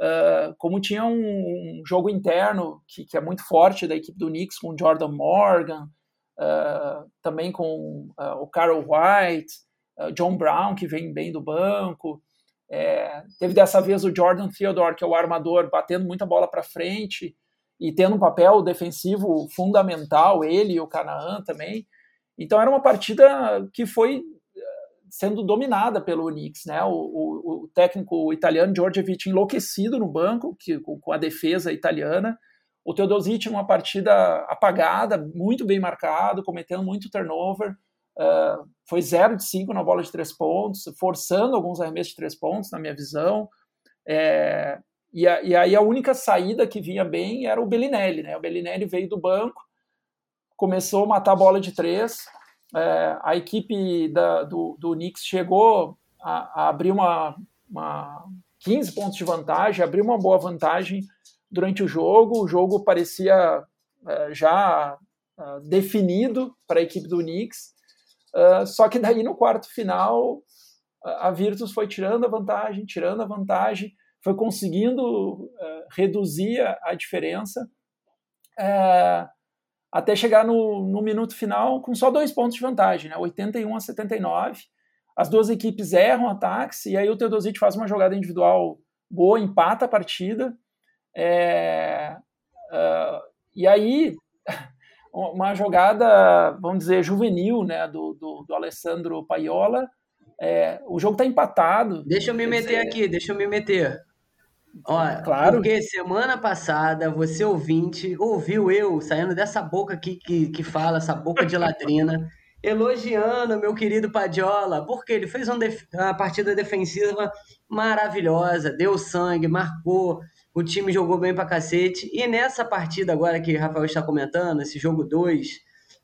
uh, como tinha um, um jogo interno que, que, é muito forte da equipe do Knicks, com Jordan Morgan, uh, também com uh, o Carol White, John Brown, que vem bem do banco. É, teve dessa vez o Jordan Theodore, que é o armador, batendo muita bola para frente e tendo um papel defensivo fundamental, ele e o Canaan também. Então era uma partida que foi sendo dominada pelo Knicks, né? O, o, o técnico italiano Djordjevic enlouquecido no banco, que, com, com, a defesa italiana. O Teodosic numa partida apagada, muito bem marcado, cometendo muito turnover. Uh, foi 0 de 5 na bola de três pontos, forçando alguns arremessos de três pontos, na minha visão. É, e, a, e, aí a única saída que vinha bem era o Bellinelli, né? O Bellinelli veio do banco, começou a matar a bola de três, é, a equipe da, do, do Knicks chegou a, a abrir uma, uma 15 pontos de vantagem, abriu uma boa vantagem durante o jogo. O jogo parecia é, já é, definido para a equipe do Knicks. Uh, só que daí no quarto final a Virtus foi tirando a vantagem, tirando a vantagem, foi conseguindo uh, reduzir a, a diferença. Até chegar no, no minuto final com só dois pontos de vantagem, né? 81 a 79. As duas equipes erram ataques e aí o Teodosic faz uma jogada individual boa, empata a partida. É, uh, e aí, *laughs* uma jogada, vamos dizer, juvenil né, do, do, do Alessandro Paiola. É, o jogo está empatado. Deixa eu me meter dizer... aqui, deixa eu me meter. Ó, claro. Porque semana passada, você ouvinte, ouviu eu saindo dessa boca aqui que, que fala, essa boca de latrina, *laughs* elogiando meu querido Padiola, porque ele fez uma partida defensiva maravilhosa, deu sangue, marcou, o time jogou bem pra cacete. E nessa partida agora que o Rafael está comentando, esse jogo 2,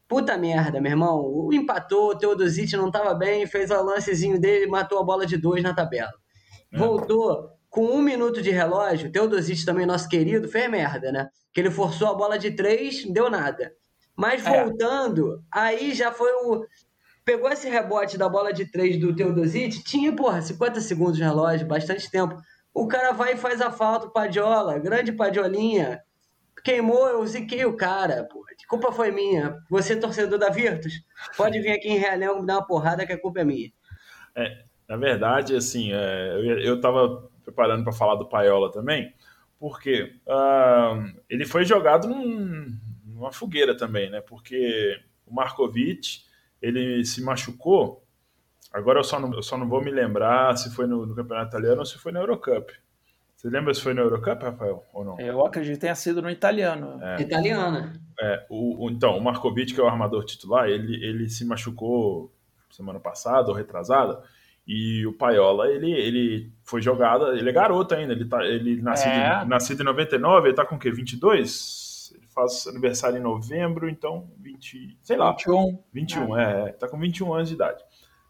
puta merda, meu irmão, o empatou, o Teodosic não tava bem, fez o lancezinho dele, matou a bola de dois na tabela. É. Voltou com um minuto de relógio, Teodosic também, nosso querido, fez merda, né? Que ele forçou a bola de três, deu nada. Mas é. voltando, é. aí já foi o. Pegou esse rebote da bola de três do Teodosic, tinha, porra, 50 segundos de relógio, bastante tempo. O cara vai e faz a falta, o Padiola, grande Padiolinha. Queimou, eu ziquei o cara, porra. A culpa foi minha. Você, torcedor da Virtus, pode vir aqui em Realengo me dar uma porrada que a culpa é minha. É, na verdade, assim, é, eu, eu tava preparando para falar do Paiola também, porque uh, ele foi jogado num, numa fogueira também, né? Porque o Markovic ele se machucou. Agora eu só não, eu só não vou me lembrar se foi no, no Campeonato Italiano ou se foi na Eurocup. Você lembra se foi no Eurocup, Rafael, ou não? Eu acredito que tenha sido no italiano. É, Italiana. É, o, o, então, o Markovic, que é o armador titular, ele, ele se machucou semana passada ou retrasada, e o Paiola, ele, ele foi jogado, ele é garoto ainda, ele, tá, ele nascido, é. nascido em 99, ele tá com o quê? 22? Ele faz aniversário em novembro, então 20, sei lá. 21. 21, é, é tá com 21 anos de idade.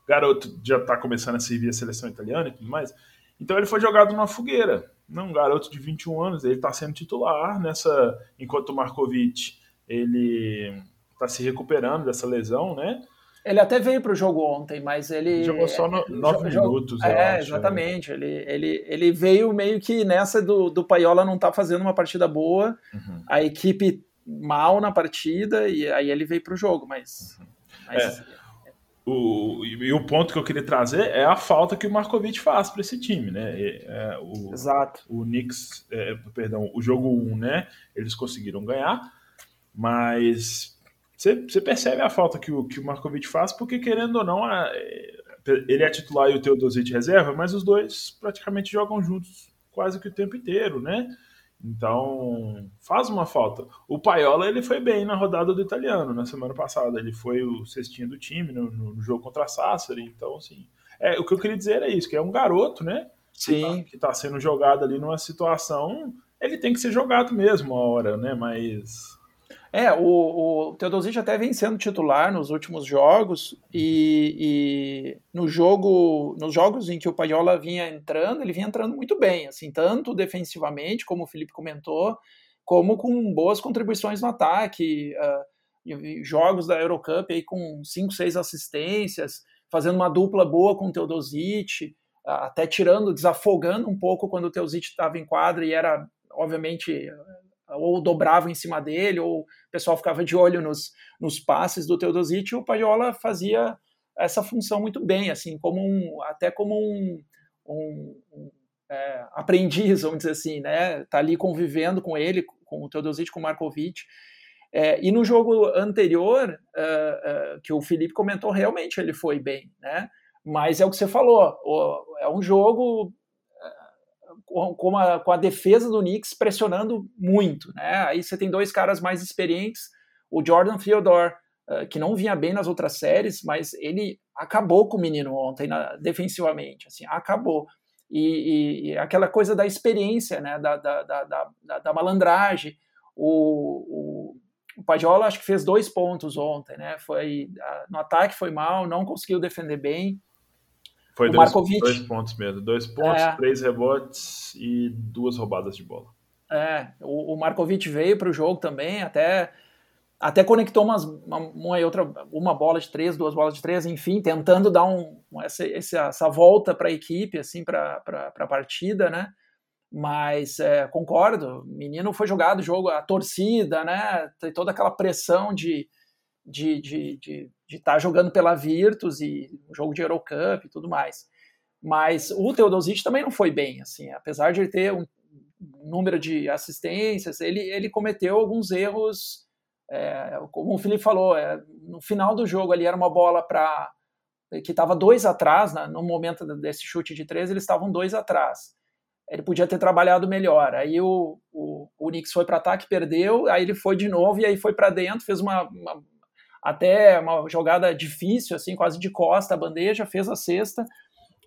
Garoto já tá começando a servir a seleção italiana e tudo mais. Então ele foi jogado numa fogueira. Não, um garoto de 21 anos, ele tá sendo titular nessa. Enquanto o Markovic ele tá se recuperando dessa lesão, né? Ele até veio para o jogo ontem, mas ele. Jogou só no, nove minutos. É, acho, exatamente. Ele, ele, ele veio meio que nessa do, do Paiola não tá fazendo uma partida boa, uhum. a equipe mal na partida, e aí ele veio para o jogo, mas. Uhum. mas é. o, e o ponto que eu queria trazer é a falta que o Markovic faz para esse time, né? É, o, Exato. O Knicks, é, perdão, o jogo 1, né? Eles conseguiram ganhar, mas você percebe a falta que o, que o Markovic faz, porque querendo ou não, a, ele é titular e o Teodosic reserva, mas os dois praticamente jogam juntos quase que o tempo inteiro, né? Então, faz uma falta. O Paiola, ele foi bem na rodada do italiano, na semana passada. Ele foi o cestinho do time no, no jogo contra a Sassari. Então, assim, é, o que eu queria dizer é isso, que é um garoto, né? Sim. Que está tá sendo jogado ali numa situação... Ele tem que ser jogado mesmo a hora, né? Mas é, o, o Teodosic até vem sendo titular nos últimos jogos e, e, no jogo, nos jogos em que o Paiola vinha entrando, ele vinha entrando muito bem, assim, tanto defensivamente, como o Felipe comentou, como com boas contribuições no ataque, uh, jogos da Eurocup aí com 5, 6 assistências, fazendo uma dupla boa com o Teodosic, uh, até tirando, desafogando um pouco quando o Teodosic estava em quadra e era, obviamente, ou dobrava em cima dele, ou o pessoal ficava de olho nos, nos passes do Teodosic, o Paiola fazia essa função muito bem, assim, como um, até como um, um, um é, aprendiz, vamos dizer assim, né? Tá ali convivendo com ele, com o Teodosic, com o Markovic. É, e no jogo anterior, uh, uh, que o Felipe comentou, realmente ele foi bem, né? Mas é o que você falou, é um jogo com a, com a defesa do Knicks pressionando muito. Né? Aí você tem dois caras mais experientes, o Jordan Theodore, uh, que não vinha bem nas outras séries, mas ele acabou com o menino ontem na, defensivamente, assim, acabou. E, e, e, aquela coisa da experiência, né, da, da, da, da, da malandragem. O, o, o Padiola acho que fez dois pontos ontem, né? Foi no ataque foi mal, não conseguiu defender bem. Foi dois, dois, pontos mesmo. Dois pontos, é. três rebotes e duas roubadas de bola. É, o, o Markovic veio para o jogo também, até, até conectou umas, uma, uma, outra, uma bola de três, duas bolas de três, enfim, tentando dar um, essa, essa volta para a equipe, assim, para a partida, né? Mas é, concordo, o menino foi jogado o jogo, a torcida, né? Tem toda aquela pressão de de estar de, de, tá jogando pela Virtus e jogo de Eurocup e tudo mais. Mas o Teodosic também não foi bem, assim, apesar de ele ter um número de assistências, ele, ele cometeu alguns erros, é, como o Felipe falou, é, no final do jogo ali era uma bola para que estava dois atrás, né, no momento desse chute de três, eles estavam dois atrás. Ele podia ter trabalhado melhor. Aí o, o, o Knicks foi para ataque, perdeu, aí ele foi de novo e aí foi para dentro, fez uma, uma até uma jogada difícil, assim, quase de costa a bandeja, fez a cesta.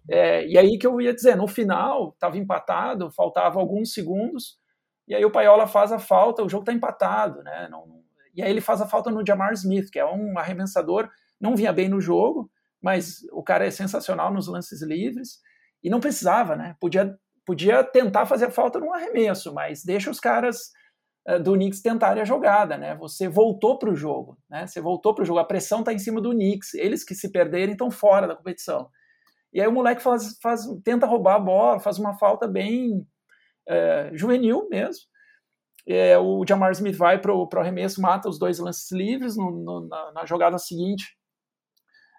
É, e aí que eu ia dizer, no final, estava empatado, faltava alguns segundos, e aí o Paiola faz a falta, o jogo está empatado, né? Não, e aí ele faz a falta no Jamar Smith, que é um arremessador, não vinha bem no jogo, mas o cara é sensacional nos lances livres, e não precisava, né? Podia, podia tentar fazer a falta num arremesso, mas deixa os caras do Knicks tentarem a jogada, né? Você voltou para o jogo, né? Você voltou para o jogo, a pressão está em cima do Knicks, eles que se perderem estão fora da competição. E aí o moleque faz, faz, tenta roubar a bola, faz uma falta bem é, juvenil mesmo. É, o Jamar Smith vai para o arremesso, mata os dois lances livres no, no, na, na, jogada seguinte.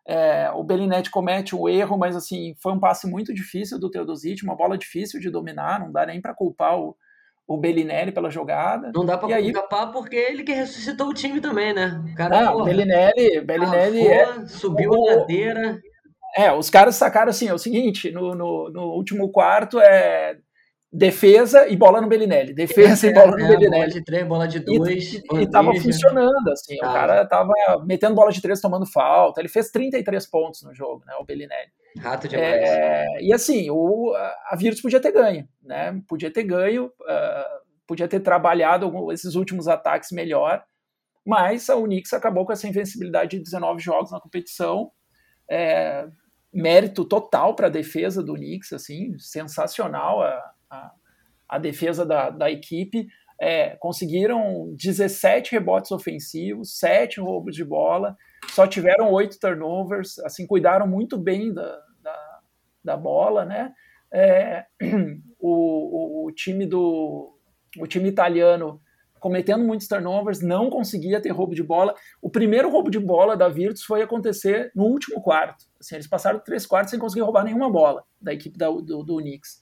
É, o Belinetti comete o erro, mas assim foi um passe muito difícil do Teodosic, uma bola difícil de dominar, não dá nem para culpar o, o Bellinelli pela jogada. Não dá pra e culpar porque ele que ressuscitou o time também, né? O cara, não, porra, Bellinelli, Bellinelli é, subiu o, a ladeira. É, os caras sacaram assim, é o seguinte, no, no, no, último quarto é defesa e bola no Bellinelli, defesa é, e bola no é, Bellinelli. Bola de três, bola de dois. E, e, e tava funcionando, assim, ah. o cara tava metendo bola de três, tomando falta, ele fez 33 pontos no jogo, né, o Bellinelli. Rato demais. É, e assim, o, a Virtus podia ter ganho, né? Podia ter ganho, uh, podia ter trabalhado esses últimos ataques melhor, mas a Unix acabou com essa invencibilidade de 19 jogos na competição. É, mérito total para a defesa do Knicks, assim, sensacional a, a, a defesa da, da equipe. É, conseguiram 17 rebotes ofensivos, 7 roubos de bola, só tiveram oito turnovers, assim, cuidaram muito bem da, da, da bola, né? É, *clears throat* o, o, o, time do o time italiano cometendo muitos turnovers, não conseguia ter roubo de bola. O primeiro roubo de bola da Virtus foi acontecer no último quarto. Assim, eles passaram três quartos sem conseguir roubar nenhuma bola da equipe da, do, do Knicks.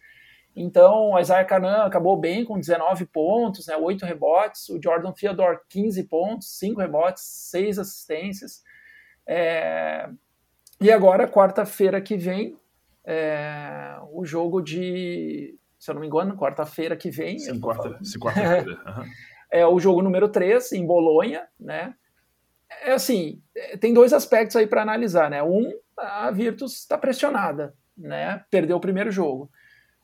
Então, o Isaiah Canan acabou bem com 19 pontos, né, 8 rebotes, o Jordan Theodore 15 pontos, 5 rebotes, 6 assistências. É... E agora, quarta-feira que vem, é... o jogo de, se eu não me engano, quarta-feira que vem. Sim, quarta, quarta-feira. *laughs* uhum. é o jogo número 3 em Bolonha, né? É assim, tem dois aspectos aí para analisar, né? Um, a Virtus está pressionada, né? Perdeu o primeiro jogo.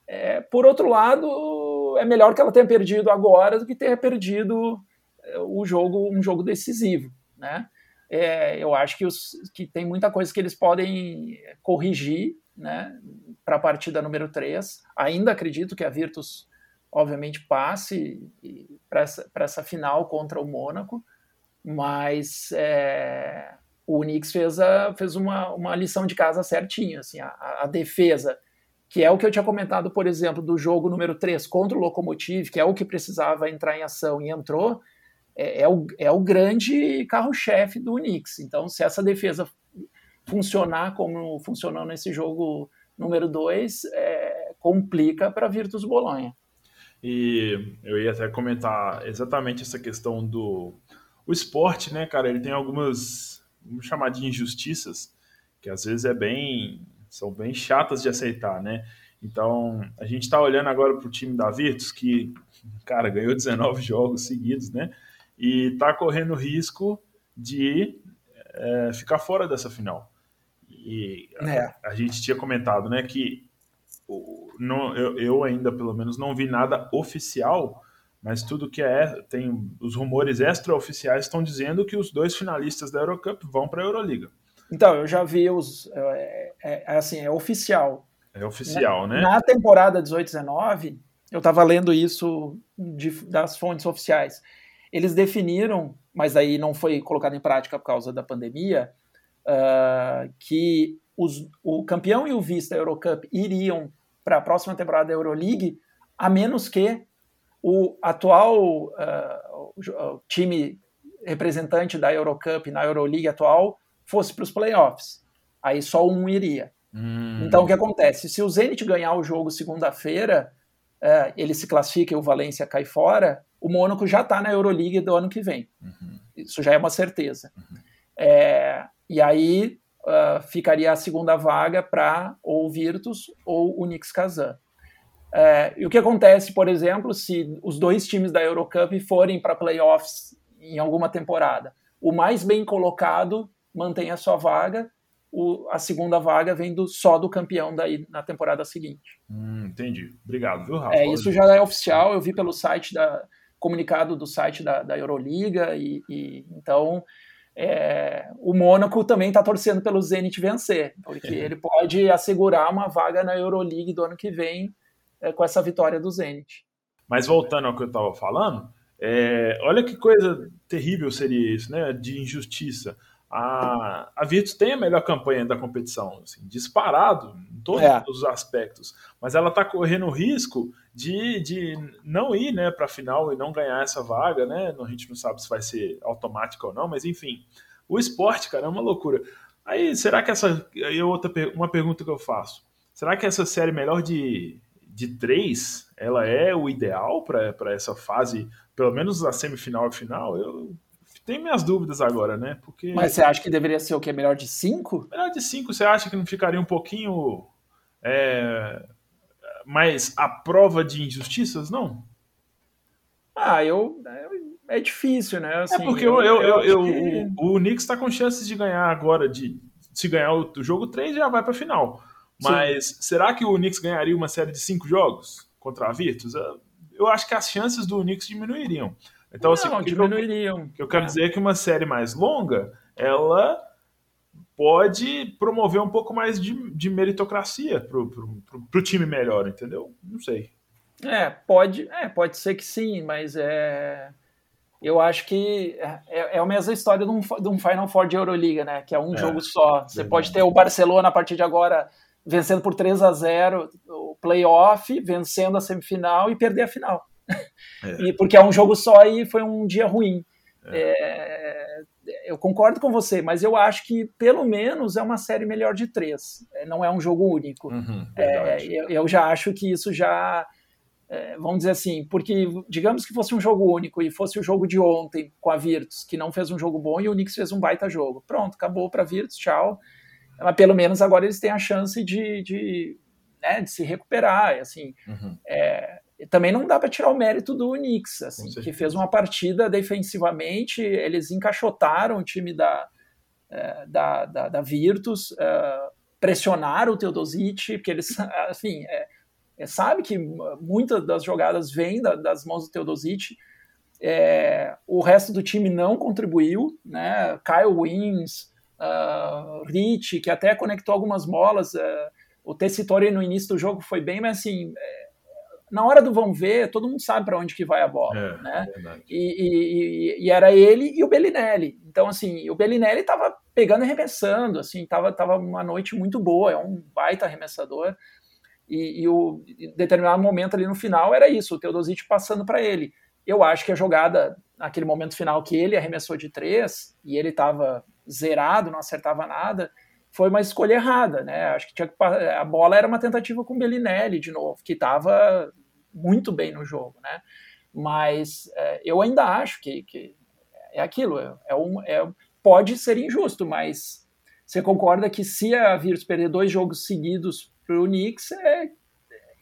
É, por outro lado, é melhor que ela tenha perdido agora do que ter perdido é, o jogo, um jogo decisivo, né? É, eu acho que, os, que tem muita coisa que eles podem corrigir, né? Para a partida número 3. Ainda acredito que a Virtus obviamente passe para essa, essa final contra o Mônaco, mas é, o Knicks fez, a, fez uma, uma lição de casa certinha, assim, a, a, defesa, que é o que eu tinha comentado, por exemplo, do jogo número 3 contra o Lokomotiv, que é o que precisava entrar em ação e entrou, é, é o, é o grande carro-chefe do Knicks. Então, se essa defesa funcionar como funcionou nesse jogo número 2, é, complica para Virtus Bolonha. E eu ia até comentar exatamente essa questão do o esporte, né, cara? Ele tem algumas, vamos chamar de injustiças, que às vezes é bem, são bem chatas de aceitar, né? Então, a gente está olhando agora para o time da Virtus, que, cara, ganhou 19 *laughs* jogos seguidos, né? E está correndo risco de é, ficar fora dessa final. E é. a, a, gente tinha comentado, né, que não, eu, eu, ainda pelo menos não vi nada oficial, mas tudo que é tem os rumores extraoficiais estão dizendo que os dois finalistas da Eurocup vão para a Euroliga. Então eu já vi os é, é, é assim é oficial. É oficial, na, né? Na temporada 18/19 eu estava lendo isso de, das fontes oficiais. Eles definiram, mas aí não foi colocado em prática por causa da pandemia, uh, que os, o campeão e o vice da Eurocup iriam para a próxima temporada da Euroleague, a menos que o atual uh, time representante da Eurocup na Euroleague atual fosse para os playoffs. Aí só um iria. Hum. Então o que acontece? Se o Zenit ganhar o jogo segunda-feira, uh, ele se classifica e o Valência cai fora, o Mônaco já está na Euroleague do ano que vem. Uhum. Isso já é uma certeza. Uhum. É, e aí uh, ficaria a segunda vaga para ou o Virtus ou o Knicks Kazan. É, e o que acontece, por exemplo, se os dois times da Eurocup forem para playoffs em alguma temporada? O mais bem colocado mantém a sua vaga, o, a segunda vaga vem do, só do campeão daí na temporada seguinte. Hum, entendi. Obrigado, viu, Rafa? É, isso já é oficial, eu vi pelo site da comunicado do site da, da Euroliga e, e então é, o Mônaco também está torcendo pelo Zenit vencer, porque é. *laughs* ele pode assegurar uma vaga na Euroleague do ano que vem é, com essa vitória do Zenit. Mas voltando ao que eu estava falando, é, olha que coisa terrível seria isso, né? De injustiça. A, a Virtus tem a melhor campanha da competição, assim, disparado em todos é. os aspectos, mas ela está correndo o risco de, de não ir né, para a final e não ganhar essa vaga, né? A gente não sabe se vai ser automática ou não, mas enfim. O esporte, cara, é uma loucura. Aí, será que essa. Aí, outra, uma pergunta que eu faço. Será que essa série melhor de, de três ela é o ideal para essa fase, pelo menos a semifinal e final? Eu tenho minhas dúvidas agora, né? Porque... Mas você acha que deveria ser o que? Melhor de cinco? Melhor de cinco, você acha que não ficaria um pouquinho. É, mas a prova de injustiças, não? Ah, eu. É, é difícil, né? Assim, é porque eu, eu, eu, eu que... o, o Knicks está com chances de ganhar agora, de se ganhar o, jogo 3 já vai para a final. Mas Sim. será que o Knicks ganharia uma série de cinco jogos contra a Virtus? Eu acho que as chances do Knicks diminuiriam. Então, assim, não, assim. O que eu quero é. dizer é que uma série mais longa, ela pode promover um pouco mais de, de meritocracia pro, pro, pro, pro, time melhor, entendeu? Não sei. É, pode, é, pode ser que sim, mas é. Eu acho que é, é a mesma história de um, de um Final Four de Euroliga, né? Que é um é, jogo só. Você verdade. pode ter o Barcelona a partir de agora vencendo por 3 a 0 o playoff, vencendo a semifinal e perder a final. É. e porque é um jogo só e foi um dia ruim. É. É, eu concordo com você, mas eu acho que pelo menos é uma série melhor de três. É, não é um jogo único. Uhum, é, eu, eu, já acho que isso já. É, vamos dizer assim, porque digamos que fosse um jogo único e fosse o jogo de ontem com a Virtus, que não fez um jogo bom e o Knicks fez um baita jogo. Pronto, acabou para Virtus, tchau. Mas pelo menos agora eles têm a chance de, de, né, de se recuperar. Assim, uhum. é, também não dá para tirar o mérito do Knicks, assim, que fez uma partida defensivamente, eles encaixotaram o time da, é, da, da, da, Virtus, é, pressionaram o Teodosic, porque eles, *laughs* assim, é, é, sabe que muitas das jogadas vêm da, das mãos do Teodosic, é, o resto do time não contribuiu, né? Kyle Wins, uh, Rich, que até conectou algumas bolas, uh, o Tessitori no início do jogo foi bem, mas assim, na hora do vamos ver, todo mundo sabe para onde que vai a bola, é, né? É e, e, e, era ele e o Bellinelli. Então, assim, o Bellinelli estava pegando e arremessando, assim, tava, tava uma noite muito boa, é um baita arremessador. E, e o em determinado momento ali no final era isso, o Teodosic passando para ele. Eu acho que a jogada, naquele momento final que ele arremessou de três e ele estava zerado, não acertava nada, foi uma escolha errada, né? Acho que, tinha que a bola era uma tentativa com o Bellinelli de novo, que estava muito bem no jogo, né? Mas é, eu ainda acho que, que é aquilo, é, é, um, é, pode ser injusto, mas você concorda que se a Virtus perder dois jogos seguidos para o Knicks, é,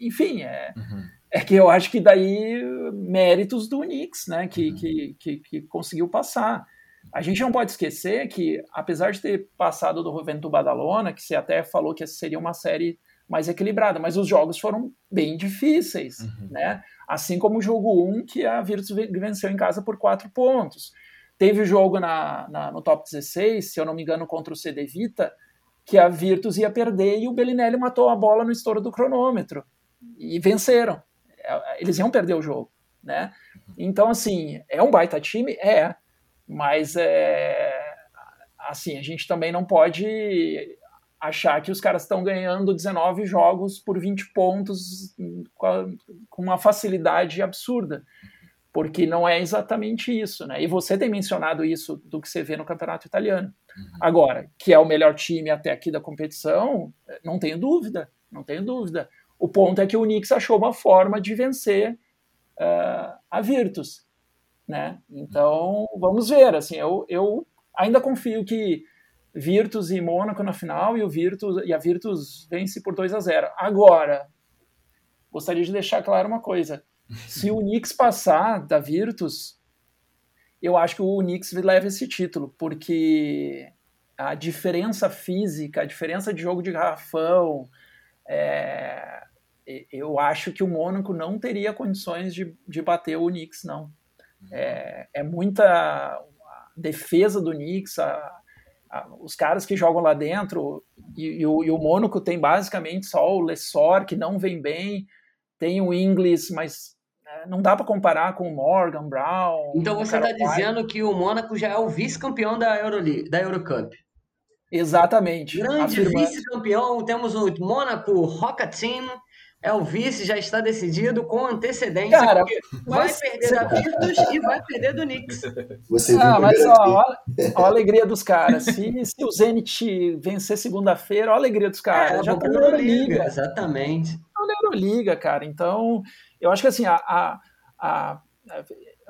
enfim, é, uhum. é que eu acho que daí méritos do Knicks, né, que, uhum. que, que, que, conseguiu passar. A gente não pode esquecer que, apesar de ter passado do Juventude Badalona, que você até falou que seria uma série mais equilibrada, mas os jogos foram bem difíceis, uhum. né? Assim como o jogo 1, que a Virtus venceu em casa por quatro pontos. Teve o jogo na, na, no top 16, se eu não me engano, contra o CD Vita, que a Virtus ia perder e o Bellinelli matou a bola no estouro do cronômetro. E venceram. É, eles iam perder o jogo, né? Então, assim, é um baita time? É. Mas, é, assim, a gente também não pode achar que os caras estão ganhando 19 jogos por 20 pontos com uma facilidade absurda, porque não é exatamente isso, né? E você tem mencionado isso do que você vê no campeonato italiano. Uhum. Agora, que é o melhor time até aqui da competição, não tenho dúvida, não tenho dúvida. O ponto é que o Knicks achou uma forma de vencer uh, a Virtus, né? Então, vamos ver, assim, eu, eu ainda confio que Virtus e Mônaco na final e o Virtus e a Virtus vence por 2 a 0. Agora, gostaria de deixar claro uma coisa. Se o Knicks passar da Virtus, eu acho que o Knicks leva esse título, porque a diferença física, a diferença de jogo de garrafão, é, eu acho que o Mônaco não teria condições de, de bater o Knicks, não. É, é muita defesa do Knicks, a, os caras que jogam lá dentro, e, e, o, e o Mônaco tem basicamente só o Lessor, que não vem bem, tem o Inglis, mas né, não dá para comparar com o Morgan, Brown. Então você está dizendo que o Mônaco já é o vice-campeão da, Euroleague, da Eurocup. Exatamente. Grande vice-campeão, temos o Mônaco Rocket Team, é o vice, já está decidido com antecedência. Cara, vai perder da Virtus e vai perder do Knicks. Você ah, mas ó, ó, ó, a alegria dos caras. Se, se o Zenit vencer segunda-feira, ó a alegria dos caras. É, já tá na Euroliga. Exatamente. Tá na Euroliga, cara. Então, eu acho que assim, a, a, a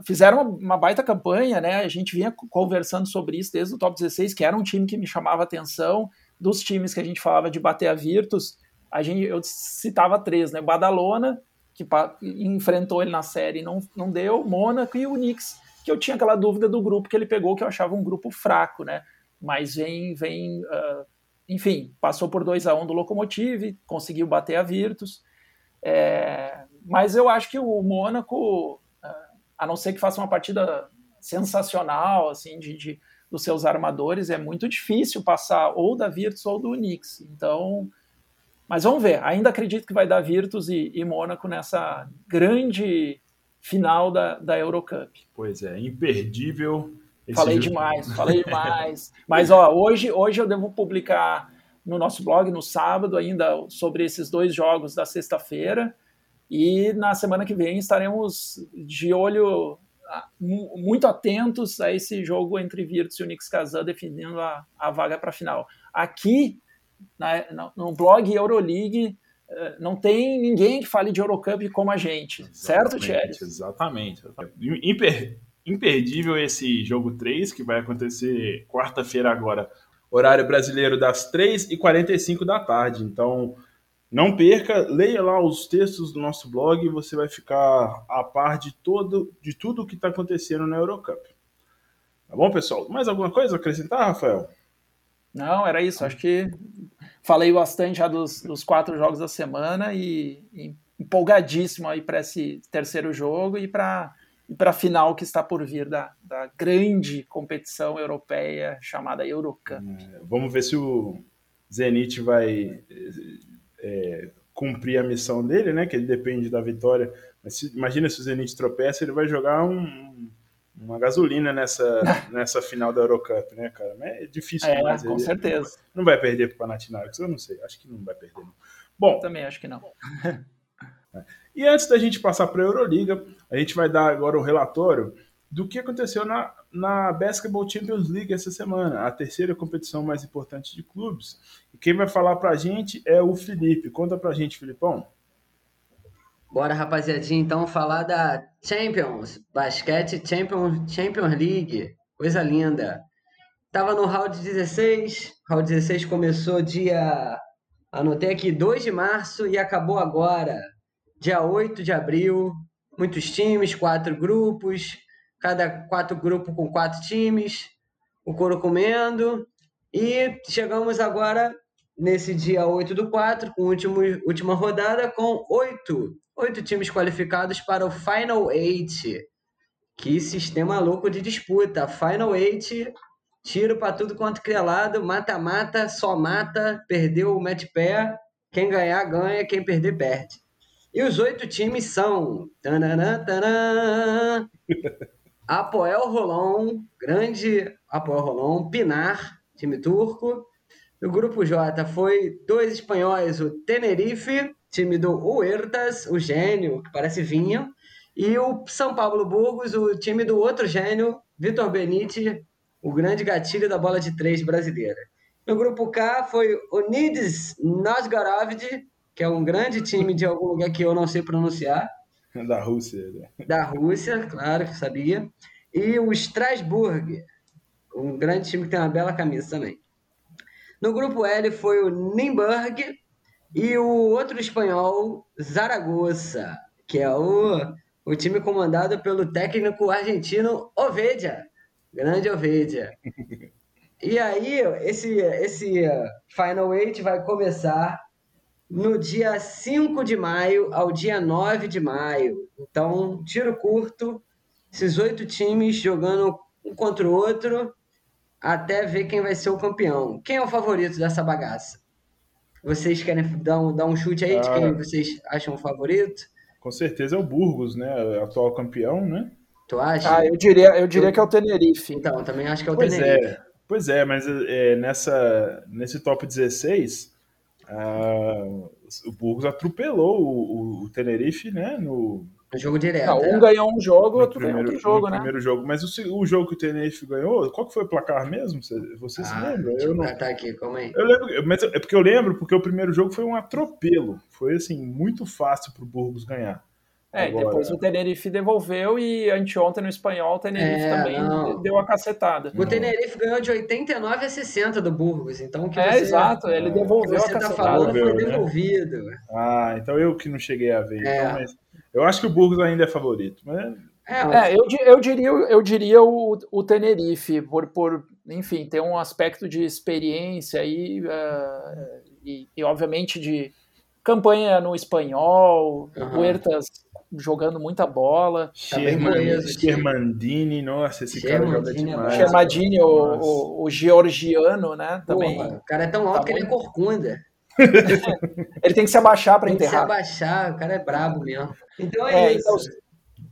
fizeram uma, uma, baita campanha, né? A gente vinha conversando sobre isso desde o top 16, que era um time que me chamava atenção, dos times que a gente falava de bater a Virtus a gente, eu citava três, né? Badalona, que enfrentou ele na série e não, não deu, Mônaco e o Knicks, que eu tinha aquela dúvida do grupo que ele pegou, que eu achava um grupo fraco, né? Mas vem, vem uh, enfim, passou por 2 a 1 um do Locomotive, conseguiu bater a Virtus. É, mas eu acho que o Mônaco, uh, a não ser que faça uma partida sensacional, assim, de, de, dos seus armadores, é muito difícil passar ou da Virtus ou do Knicks. Então, mas vamos ver. Ainda acredito que vai dar Virtus e, e Mônaco nessa grande final da, da Eurocup. Pois é, imperdível. falei jogo. demais, *laughs* falei demais. Mas ó, hoje, hoje eu devo publicar no nosso blog no sábado ainda sobre esses dois jogos da sexta-feira. E na semana que vem estaremos de olho muito atentos a esse jogo entre Virtus e Unix Kazan definindo a, a vaga para a final. Aqui, na, no blog Euroleague, eh, não tem ninguém que fale de Eurocup como a gente, exatamente, certo, Thierry? Exatamente. Imper, imperdível esse jogo 3, que vai acontecer quarta-feira agora, horário brasileiro das 3h45 da tarde. Então, não perca, leia lá os textos do nosso blog e você vai ficar a par de, todo, de tudo o que está acontecendo na Eurocup. Tá bom, pessoal? Mais alguma coisa a acrescentar, Rafael? Não, era isso. Acho que falei bastante já dos, dos quatro jogos da semana e, e empolgadíssimo aí para esse terceiro jogo e para para a final que está por vir da, da grande competição europeia chamada Eurocup. É, vamos ver se o Zenit vai é, cumprir a missão dele, né? Que ele depende da vitória. Mas se, imagina se o Zenit tropeça, ele vai jogar um, uma gasolina nessa, *laughs* nessa final da Eurocup, né, cara? Mas é difícil é, demais. Com ele, certeza. Não vai perder para o Panathinaikos, eu não sei. Acho que não vai perder. Não. Bom. Também acho que não. *laughs* e antes da gente passar para a Euroliga, a gente vai dar agora o relatório do que aconteceu na, na Basketball Champions League essa semana, a terceira competição mais importante de clubes. E quem vai falar para a gente é o Felipe. Conta para a gente, Filipão. Bora, rapaziadinha, então falar da Champions, Basquete Champions, Champions League, coisa linda. Tava no round 16, round 16 começou dia, anotei aqui, 2 de março e acabou agora, dia 8 de abril. Muitos times, quatro grupos, cada quatro grupos com quatro times, o couro comendo. E chegamos agora nesse dia 8 do 4, com último, última rodada, com oito oito times qualificados para o Final Eight. Que sistema louco de disputa. Final Eight, tiro para tudo quanto é lado, mata-mata, só mata, perdeu o match pé. Quem ganhar, ganha, quem perder, perde. E os oito times são. Tananã, tanã, Apoel Rolon, grande Apoel Rolon, Pinar, time turco. No grupo J foi dois espanhóis, o Tenerife time do Huertas, o gênio, que parece vinho, e o São Paulo Burgos, o time do outro gênio, Vitor Benite, o grande gatilho da bola de três brasileira. No grupo K foi o Nids Novgorod, que é um grande time de algum lugar que eu não sei pronunciar. *laughs* Da Rússia. Né? Da Rússia, claro que sabia. E o Strasbourg, um grande time que tem uma bela camisa também. No grupo L foi o Nimburg, e o outro espanhol, Zaragoza, que é o, o time comandado pelo técnico argentino Ovedia. Grande Ovedia. *laughs* E aí, esse, esse Final Eight vai começar no dia 5 de maio ao dia 9 de maio. Então, tiro curto, esses oito times jogando um contra o outro até ver quem vai ser o campeão. Quem é o favorito dessa bagaça? Vocês querem dar um, dar um chute aí ah, de quem vocês acham o favorito? Com certeza é o Burgos, né? Atual campeão, né? Tu acha? Ah, eu diria, eu diria eu... que é o Tenerife. Então, também acho que é o pois Tenerife. É. Pois é, mas é, nessa, nesse top 16, ah, o Burgos atropelou o, o, o Tenerife, né? No, Jogo direto. Não, um é. ganhou um jogo, outro ganhou outro jogo, né? primeiro jogo. Mas o, o jogo que o Tenerife ganhou, qual que foi o placar mesmo? Você, você ah, se lembra? Eu não... tá aqui, calma aí. Eu lembro, mas é porque eu lembro, porque o primeiro jogo foi um atropelo. Foi, assim, muito fácil pro Burgos ganhar. É, Agora... depois o Tenerife devolveu e anteontem no espanhol o Tenerife é, também não. deu a cacetada. O Tenerife ganhou de 89 a 60 do Burgos, então que É, exato, ele devolveu que você a tá falando foi né? devolvido. Ah, então eu que não cheguei a ver. É. Então, mas... Eu acho que o Burgos ainda é favorito. Mas... É, é eu, eu, diria, eu diria o, o Tenerife, por, por, enfim, ter um aspecto de experiência aí, uh, e, e, obviamente, de campanha no espanhol, uhum. Huertas jogando muita bola. Shermandini, nossa, esse cara joga demais. Shermandini, o, o, o, georgiano, né? Também. Porra, o cara é tão alto tá que ele é corcunda. *laughs* ele tem que se abaixar para enterrar. Tem que se abaixar, o cara é brabo mesmo. Então é, é isso. Então,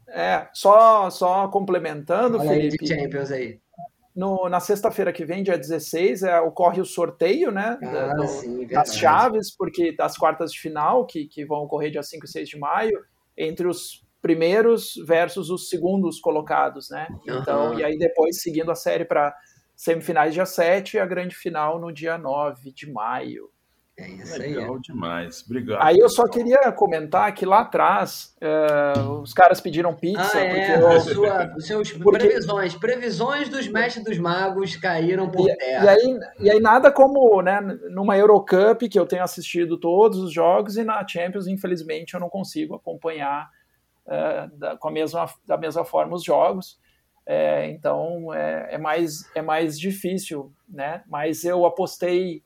é, só, só complementando, Fala Felipe. Aí Champions aí. no, na sexta-feira que vem, dia 16, é, ocorre o sorteio, né? Ah, do, sim, das chaves, porque das quartas de final, que, que vão ocorrer dia 5 e 6 de maio, entre os primeiros versus os segundos colocados, né? Então, e aí depois seguindo a série para semifinais dia 7 e a grande final no dia 9 de maio. É isso aí. Legal demais. Obrigado. Aí eu só queria comentar que lá atrás eh, os caras pediram pizza, Ah, é, porque eu- sua, *laughs* os seus Porque- previsões. Previsões dos mestres dos magos caíram por E, terra. e aí, e aí nada como, né, numa Eurocup que eu tenho assistido todos os jogos e na Champions, infelizmente, eu não consigo acompanhar eh, da, com a mesma, da mesma forma os jogos. Eh, então é, é mais, é mais difícil, né? Mas eu apostei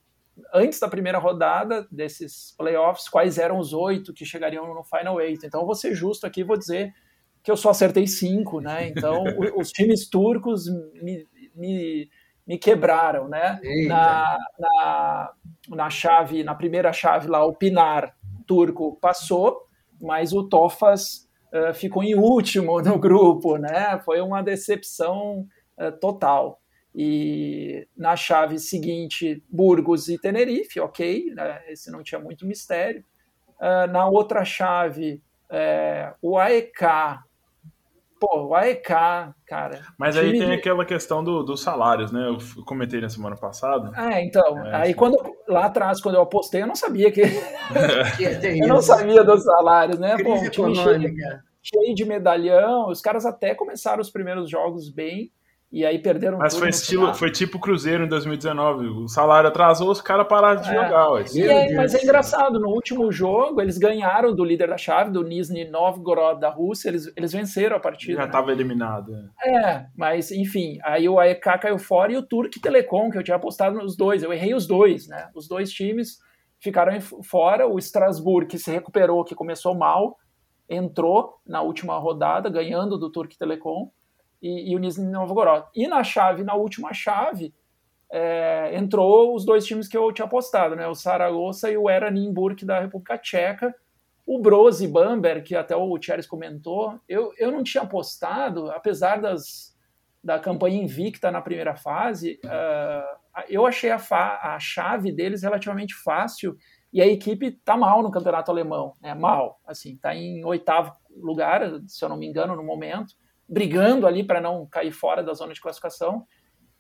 antes da primeira rodada desses playoffs quais eram os oito que chegariam no Final Eight. Então eu vou ser justo aqui vou dizer que eu só acertei cinco, né? Então *laughs* os times turcos me, me, me quebraram, né? Na, na, na chave, na primeira chave lá, o Pinar turco passou, mas o Tofas eh, ficou em último *laughs* no grupo, né? Foi uma decepção eh, total. E na chave seguinte, Burgos e Tenerife, ok, né? esse não tinha muito mistério. Ah, na outra chave, eh, o AEK. Pô, o AEK, cara. Mas aí tem de- aquela questão do- dos salários, né? Eu comentei na semana passada. É, então, É, aí sim. quando lá atrás, quando eu apostei, eu não sabia que *laughs* tem *laughs* eu não sabia dos salários, né? Pô, Crise um time cheio, cheio de medalhão, os caras até começaram os primeiros jogos bem e aí perderam Mas foi estilo, foi tipo Cruzeiro em 2019. O salário atrasou, os caras pararam de É. jogar. Aí, mas é engraçado, no último jogo eles ganharam do líder da chave, do Nizhny Novgorod da Rússia, eles, eles venceram a partida. Já né? estava eliminado. é. É, mas enfim, aí o AEK caiu fora e o Turk Telecom, que eu tinha apostado nos dois, eu errei os dois, né? Os dois times ficaram fora, o Strasbourg, que se recuperou, que começou mal, entrou na última rodada, ganhando do Turk Telecom, e, e o Nizhny Novgorod. E na chave, na última chave, é, entrou os dois times que eu tinha apostado, né? O Saragossa e o Era Nimburg da República Tcheca. O Broz e Bamberg, que até o Thierry comentou, eu, eu não tinha apostado, apesar das, da campanha invicta na primeira fase, ah, eu achei a, a chave deles relativamente fácil e a equipe tá mal no campeonato alemão, né? Mal, assim, tá em oitavo lugar, se eu não me engano, no momento, brigando ali para não cair fora da zona de classificação.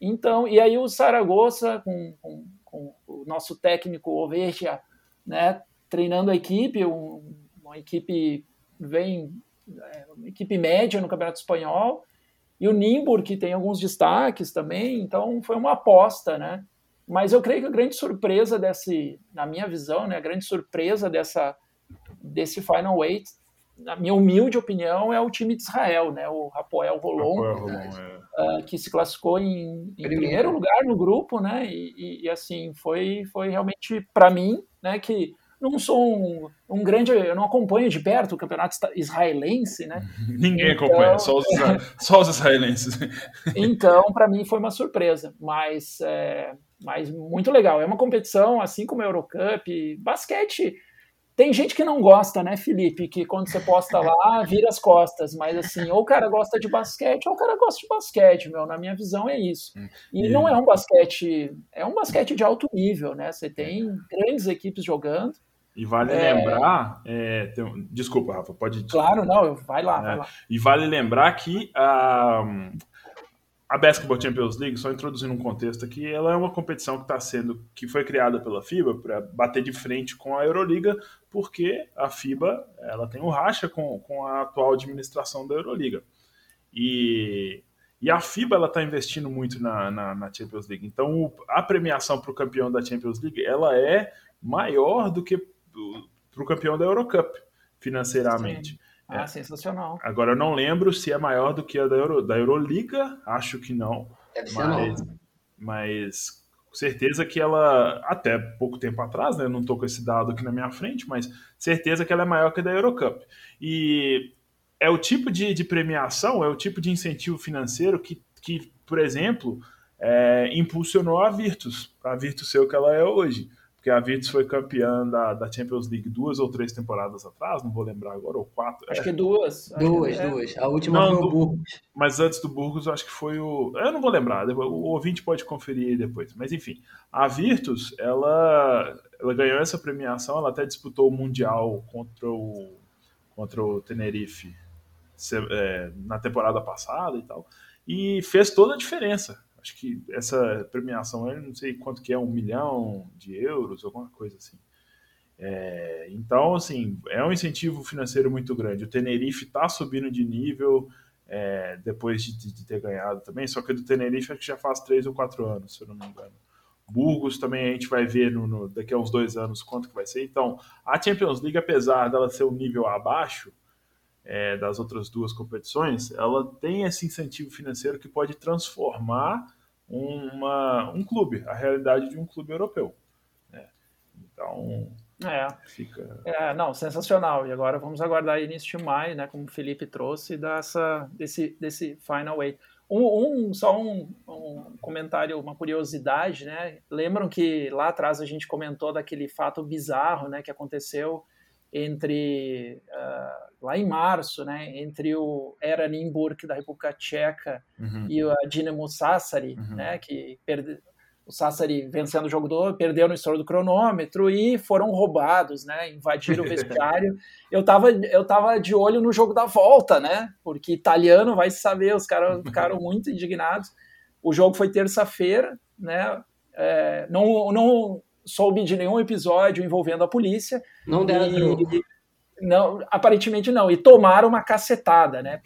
Então, e aí o Saragossa, com, com, com o nosso técnico Oveja, né, treinando a equipe, um- uma equipe vem é, uma equipe média no Campeonato Espanhol, e o Nimbur, que tem alguns destaques também, então foi uma aposta, né? Mas eu creio que a grande surpresa desse, na minha visão, né, a grande surpresa dessa desse Final Eight, na minha humilde opinião, é o time de Israel, né? O Rapoel Rolon, Rafael Rolon, é. ah, que se classificou em, em Primeiro. lugar no grupo, né? E, e- e, assim foi foi realmente para mim, né? Que não sou um, um grande, eu não acompanho de perto o campeonato israelense, né? *laughs* Ninguém Então- acompanha, só os, só os israelenses. *laughs* Então, para mim foi uma surpresa, mas, é, mas muito legal. É uma competição, assim como a Eurocup, basquete. Tem gente que não gosta, né, Felipe? Que quando você posta lá, vira as costas. Mas assim, ou o cara gosta de basquete, ou o cara gosta de basquete, meu. Na minha visão é isso. E E- não é um basquete, é um basquete de alto nível, né? Você tem grandes equipes jogando. E vale É. lembrar. é, tem desculpa, Rafa, pode. Claro, não, vai lá, É. vai lá. E vale lembrar que a, a Basketball Champions League, só introduzindo um contexto aqui, ela é uma competição que está sendo, que foi criada pela FIBA para bater de frente com a Euroliga, porque a FIBA ela tem um racha com, com a atual administração da Euroliga. E, e a FIBA ela está investindo muito na, na, na Champions League. Então a premiação para o campeão da Champions League ela é maior do que para o campeão da Eurocup financeiramente. Ah, É. sensacional. Agora eu não lembro se é maior do que a da, Euro, da Euroliga, acho que não, Deve ser mas, não. mas com certeza que ela, até pouco tempo atrás, né, não estou com esse dado aqui na minha frente, mas certeza que ela é maior que a da Eurocup. E é o tipo de, de premiação, é o tipo de incentivo financeiro que, que por exemplo, é, impulsionou a Virtus, a Virtus ser o que ela é hoje. Porque a Virtus foi campeã da, da Champions League duas ou três temporadas atrás, não vou lembrar agora, ou quatro. Acho é. que duas. Duas, é. duas. A última não, foi o Burgos. Mas antes do Burgos, acho que foi o. Eu não vou lembrar, o ouvinte pode conferir depois. Mas enfim, a Virtus, ela, ela ganhou essa premiação, ela até disputou o Mundial contra o, contra o Tenerife é, na temporada passada e tal, e fez toda a diferença acho que essa premiação, eu não sei quanto que é, um milhão de euros, alguma coisa assim. É, então, assim, é um incentivo financeiro muito grande. O Tenerife está subindo de nível é, depois de, de, ter ganhado também, só que do Tenerife acho que já faz três ou quatro anos, se eu não me engano. Burgos também a gente vai ver no, no, daqui a uns dois anos quanto que vai ser. Então, a Champions League, apesar dela ser um nível abaixo, é, das outras duas competições, ela tem esse incentivo financeiro que pode transformar uma, um clube, a realidade de um clube europeu. Né? Então, é. Fica... é, não, sensacional. E agora vamos aguardar início de maio, né, como o Felipe trouxe, dessa, desse, desse Final Eight. Um, um, só um, um, comentário, uma curiosidade, né? Lembram que lá atrás a gente comentou daquele fato bizarro, né, que aconteceu entre uh, lá em março, né, entre o Era Nimburg da República Tcheca uhum. e a Dinamo Sassari, uhum. né, que perde... o Sassari vencendo o jogo do perdeu no estouro do cronômetro e foram roubados, né, invadiram o *laughs* vestiário. eu tava eu tava de olho no jogo da volta, né, porque italiano vai saber, os caras *laughs* ficaram muito indignados. O jogo foi terça-feira, né, é, não não soube de nenhum episódio envolvendo a polícia. Não deram. Não, aparentemente não. E tomaram uma cacetada, né?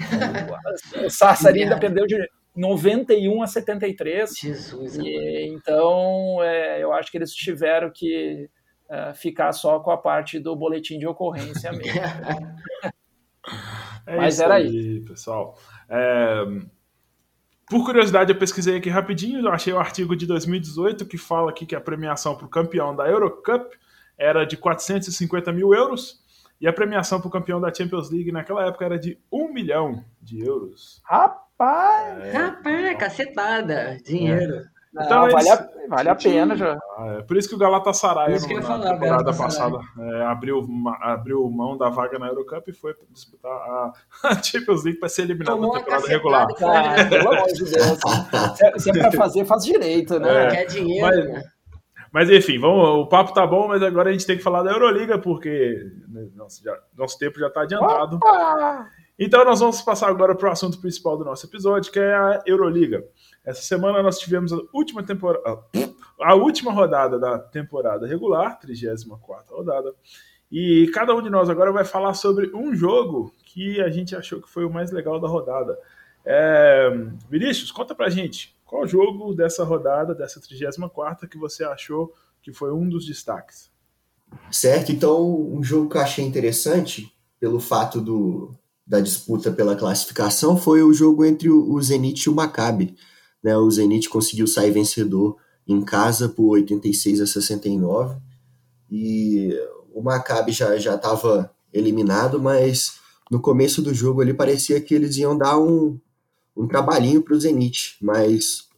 O Sassari ainda perdeu de 91 a 73. Jesus. E, então, é, eu acho que eles tiveram que uh, ficar só com a parte do boletim de ocorrência mesmo. é *laughs* Mas era aí, pessoal. É, por curiosidade, eu pesquisei aqui rapidinho, eu achei o artigo de 2018 que fala aqui que a premiação para o campeão da Eurocup era de 450 mil euros e a premiação para o campeão da Champions League naquela época era de 1 milhão de euros. Rapaz! É, Rapaz, cacetada! Dinheiro. É. Então, Não, vale, a, vale a pena já. Ah, é por isso que o Galatasaray isso no, na temporada passada é, abriu, abriu mão da vaga na Eurocup e foi disputar a, *laughs* Champions League para ser eliminado Tomou na temporada regular. Cara, pelo amor de Deus. Se, *laughs* se é para fazer, faz direito, né? É, Quer dinheiro, mas, né? Mas enfim, vamos, o papo tá bom, mas agora a gente tem que falar da Euroliga, porque né, nosso, já, nosso tempo já está adiantado. Opa! Então nós vamos passar agora para o assunto principal do nosso episódio, que é a Euroliga. Essa semana nós tivemos a última temporada, a última rodada da temporada regular, 34 rodada. E cada um de nós agora vai falar sobre um jogo que a gente achou que foi o mais legal da rodada. É... Vinícius, conta pra gente qual jogo dessa rodada, dessa 34 que você achou que foi um dos destaques. Certo, então um jogo que eu achei interessante pelo fato do, da disputa pela classificação foi o jogo entre o Zenit e o Maccabi né, o Zenit conseguiu sair vencedor em casa por 86 a 69 e o Maccabi já já estava eliminado, mas no começo do jogo ali parecia que eles iam dar um, um trabalhinho para o Zenit, mas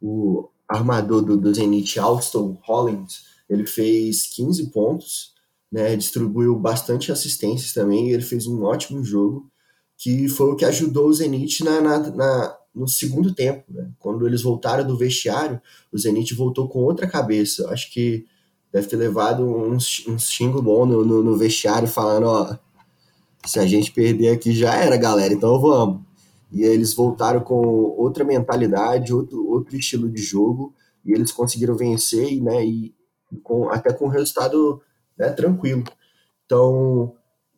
o armador do, do Zenit, Alston Hollins, ele fez 15 pontos, né, distribuiu bastante assistências também, ele fez um ótimo jogo, que foi o que ajudou o Zenit na, na, na no segundo tempo. Né? Quando eles voltaram do vestiário, o Zenit voltou com outra cabeça. Acho que deve ter levado um, um xingo bom no, no, no, vestiário, falando: ó, se a gente perder aqui já era, galera, então vamos. E eles voltaram com outra mentalidade, outro, outro estilo de jogo, e eles conseguiram vencer, né, e com, até com um resultado né, tranquilo. Então,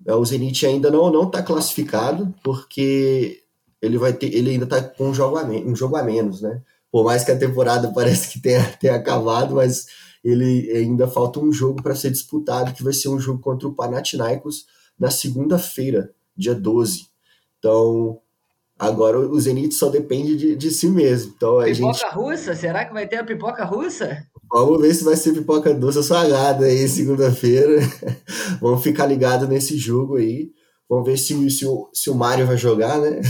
o Zenit ainda não está classificado, porque ele vai ter, ele ainda tá com um jogo a, um jogo a menos, né? Por mais que a temporada *laughs* parece que tenha, tenha acabado, mas ele ainda falta um jogo para ser disputado, que vai ser um jogo contra o Panathinaikos na segunda-feira, dia 12. Então, agora o Zenit só depende de, de si mesmo. Então, a pipoca gente... russa? Será que vai ter a pipoca russa? Vamos ver se vai ser pipoca doce ou salgada aí segunda-feira. *laughs* Vamos ficar ligado nesse jogo aí. Vamos ver se, se, o, se o Mário vai jogar, né? *laughs*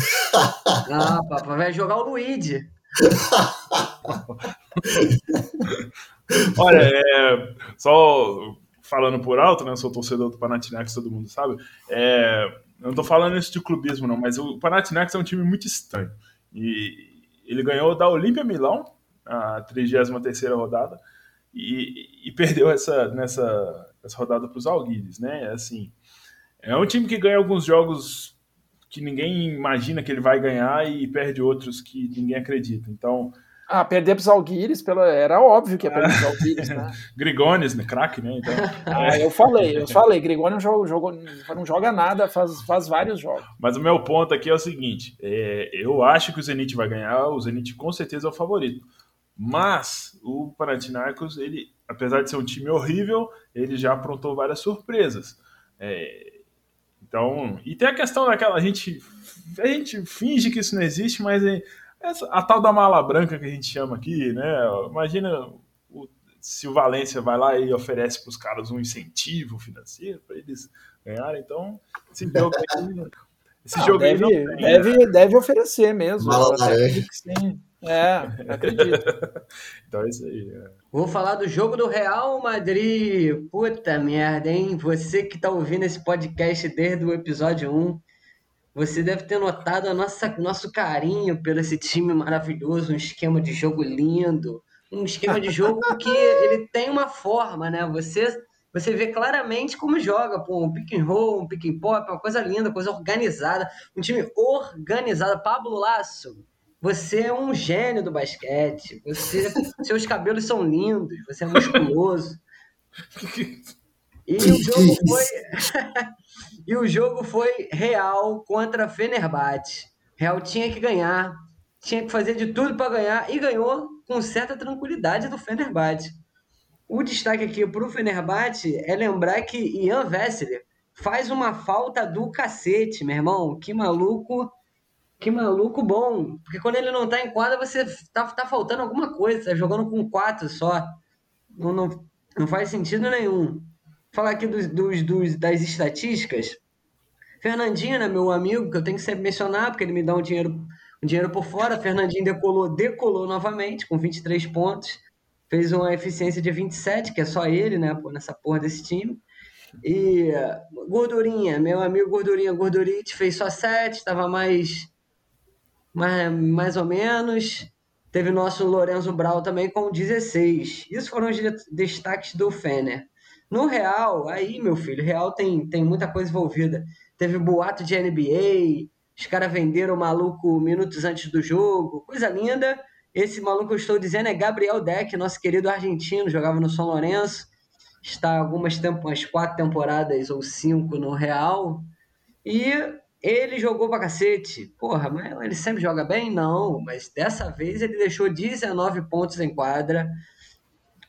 Ah, papai vai jogar o Luigi. *laughs* Olha, é, só falando por alto, né? Eu sou torcedor do Panathinaikos, todo mundo sabe. É, eu não tô falando isso de clubismo, não, mas o Panathinaikos é um time muito estranho. E ele ganhou da Olímpia Milão, a 33 rodada, e, e, perdeu essa, nessa essa rodada para os Alguires, né? Assim, é um time que ganha alguns jogos que ninguém imagina que ele vai ganhar e perde outros que ninguém acredita. Então, ah, perder para os Alguires, pelo... era óbvio que ia perder para os Alguires, né? *laughs* Grigones, né? Craque, né? Então... *laughs* ah, eu falei, eu falei, Grigones não joga, não joga nada, faz, faz vários jogos. Mas o meu ponto aqui é o seguinte: é, eu acho que o Zenit vai ganhar, o Zenit com certeza é o favorito. Mas o Panathinaikos, ele, apesar de ser um time horrível, ele já aprontou várias surpresas. É, então, e tem a questão daquela, a gente, a gente finge que isso não existe, mas é, essa, a tal da mala branca que a gente chama aqui, né? Imagina o, se o Valência vai lá e oferece para os caras um incentivo financeiro para eles ganharem, então esse *laughs* jogo aí, esse jogo deve, aí tem, deve, né? deve oferecer mesmo. Mala laranja. Sim. É, acredito. *laughs* então é isso aí. É. Vou falar do jogo do Real Madrid. Puta merda, hein? Você que tá ouvindo esse podcast desde o episódio 1, você deve ter notado a nossa, nosso carinho pelo esse time maravilhoso, um esquema de jogo lindo, um esquema de jogo *laughs* que ele tem uma forma, né? Você você vê claramente como joga, pô, um pick and roll, um pick and pop, uma coisa linda, coisa organizada, um time organizado. Pablo Lasso, você é um gênio do basquete. Você, seus cabelos são lindos, você é musculoso. E o jogo foi *laughs* E o jogo foi Real contra Fenerbahçe. Real tinha que ganhar, tinha que fazer de tudo para ganhar e ganhou com certa tranquilidade do Fenerbahçe. O destaque aqui para o Fenerbahçe é lembrar que Ian Vessler faz uma falta do cacete, meu irmão. Que maluco, que maluco bom. Porque quando ele não tá em quadra, você tá, tá faltando alguma coisa. Tá jogando com quatro só. Não, não, não faz sentido nenhum falar aqui dos, dos, dos, das estatísticas. Fernandinho, né, meu amigo, que eu tenho que sempre mencionar, porque ele me dá um dinheiro, um dinheiro por fora. Fernandinho decolou, decolou novamente, com 23 pontos. Fez uma eficiência de 27, que é só ele, né, nessa porra desse time. E Gordurinha, meu amigo Gordurinha Gordurite, fez só 7, estava mais, mais, mais ou menos. Teve nosso Lorenzo Brau também com 16. Isso foram os destaques do Fener. No Real, aí, meu filho, Real tem, tem muita coisa envolvida. Teve boato de NBA, os caras venderam o maluco minutos antes do jogo, coisa linda. Esse maluco eu estou dizendo é Gabriel Deck, nosso querido argentino, jogava no São Lourenço, está algumas umas quatro temporadas ou cinco no Real. E ele jogou pra cacete. Porra, mas ele sempre joga bem? Não, mas dessa vez ele deixou 19 pontos em quadra,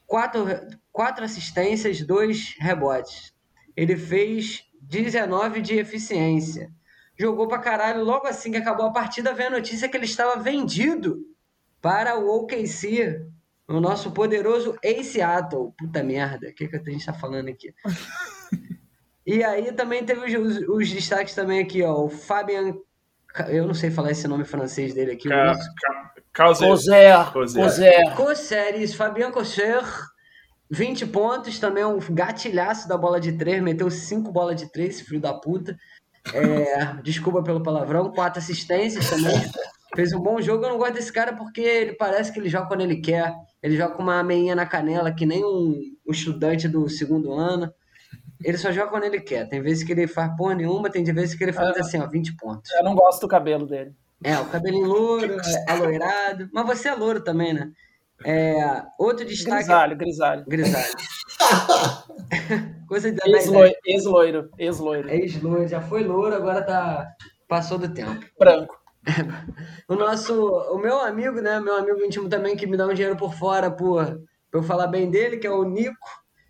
quatro, quatro assistências, dois rebotes. Ele fez 19 de eficiência. Jogou pra caralho. Logo assim que acabou a partida, veio a notícia que ele estava vendido para o OKC, o nosso poderoso Ace Seattle. Puta merda, o que, que a gente tá falando aqui? *laughs* e aí também teve os, os, os, destaques também aqui, ó. O Fabian. Eu não sei falar esse nome francês dele aqui. Coser. Coser. Coser, isso. Fabian Coser 20 pontos, também um gatilhaço da bola de três, meteu cinco bolas de três, filho da puta. É, *laughs* desculpa pelo palavrão, quatro assistências também. Fez um bom jogo. Eu não gosto desse cara porque ele parece que ele joga quando ele quer. Ele joga com uma meinha na canela, que nem um, um estudante do segundo ano. Ele só joga quando ele quer. Tem vezes que ele faz porra nenhuma, tem vezes que ele faz é, assim, ó, 20 pontos. Eu não gosto do cabelo dele. É, o cabelinho louro, aloirado. Mas você é louro também, né? É, outro destaque. Grisalho, grisalho. Grisalho. *laughs* Coisa de Ex-loiro. Ex-loiro. Ex-loiro. Já foi loiro, agora tá. Passou do tempo. Branco. *laughs* o nosso. O meu amigo, né? Meu amigo íntimo também, que me dá um dinheiro por fora por, por eu falar bem dele, que é o Nico.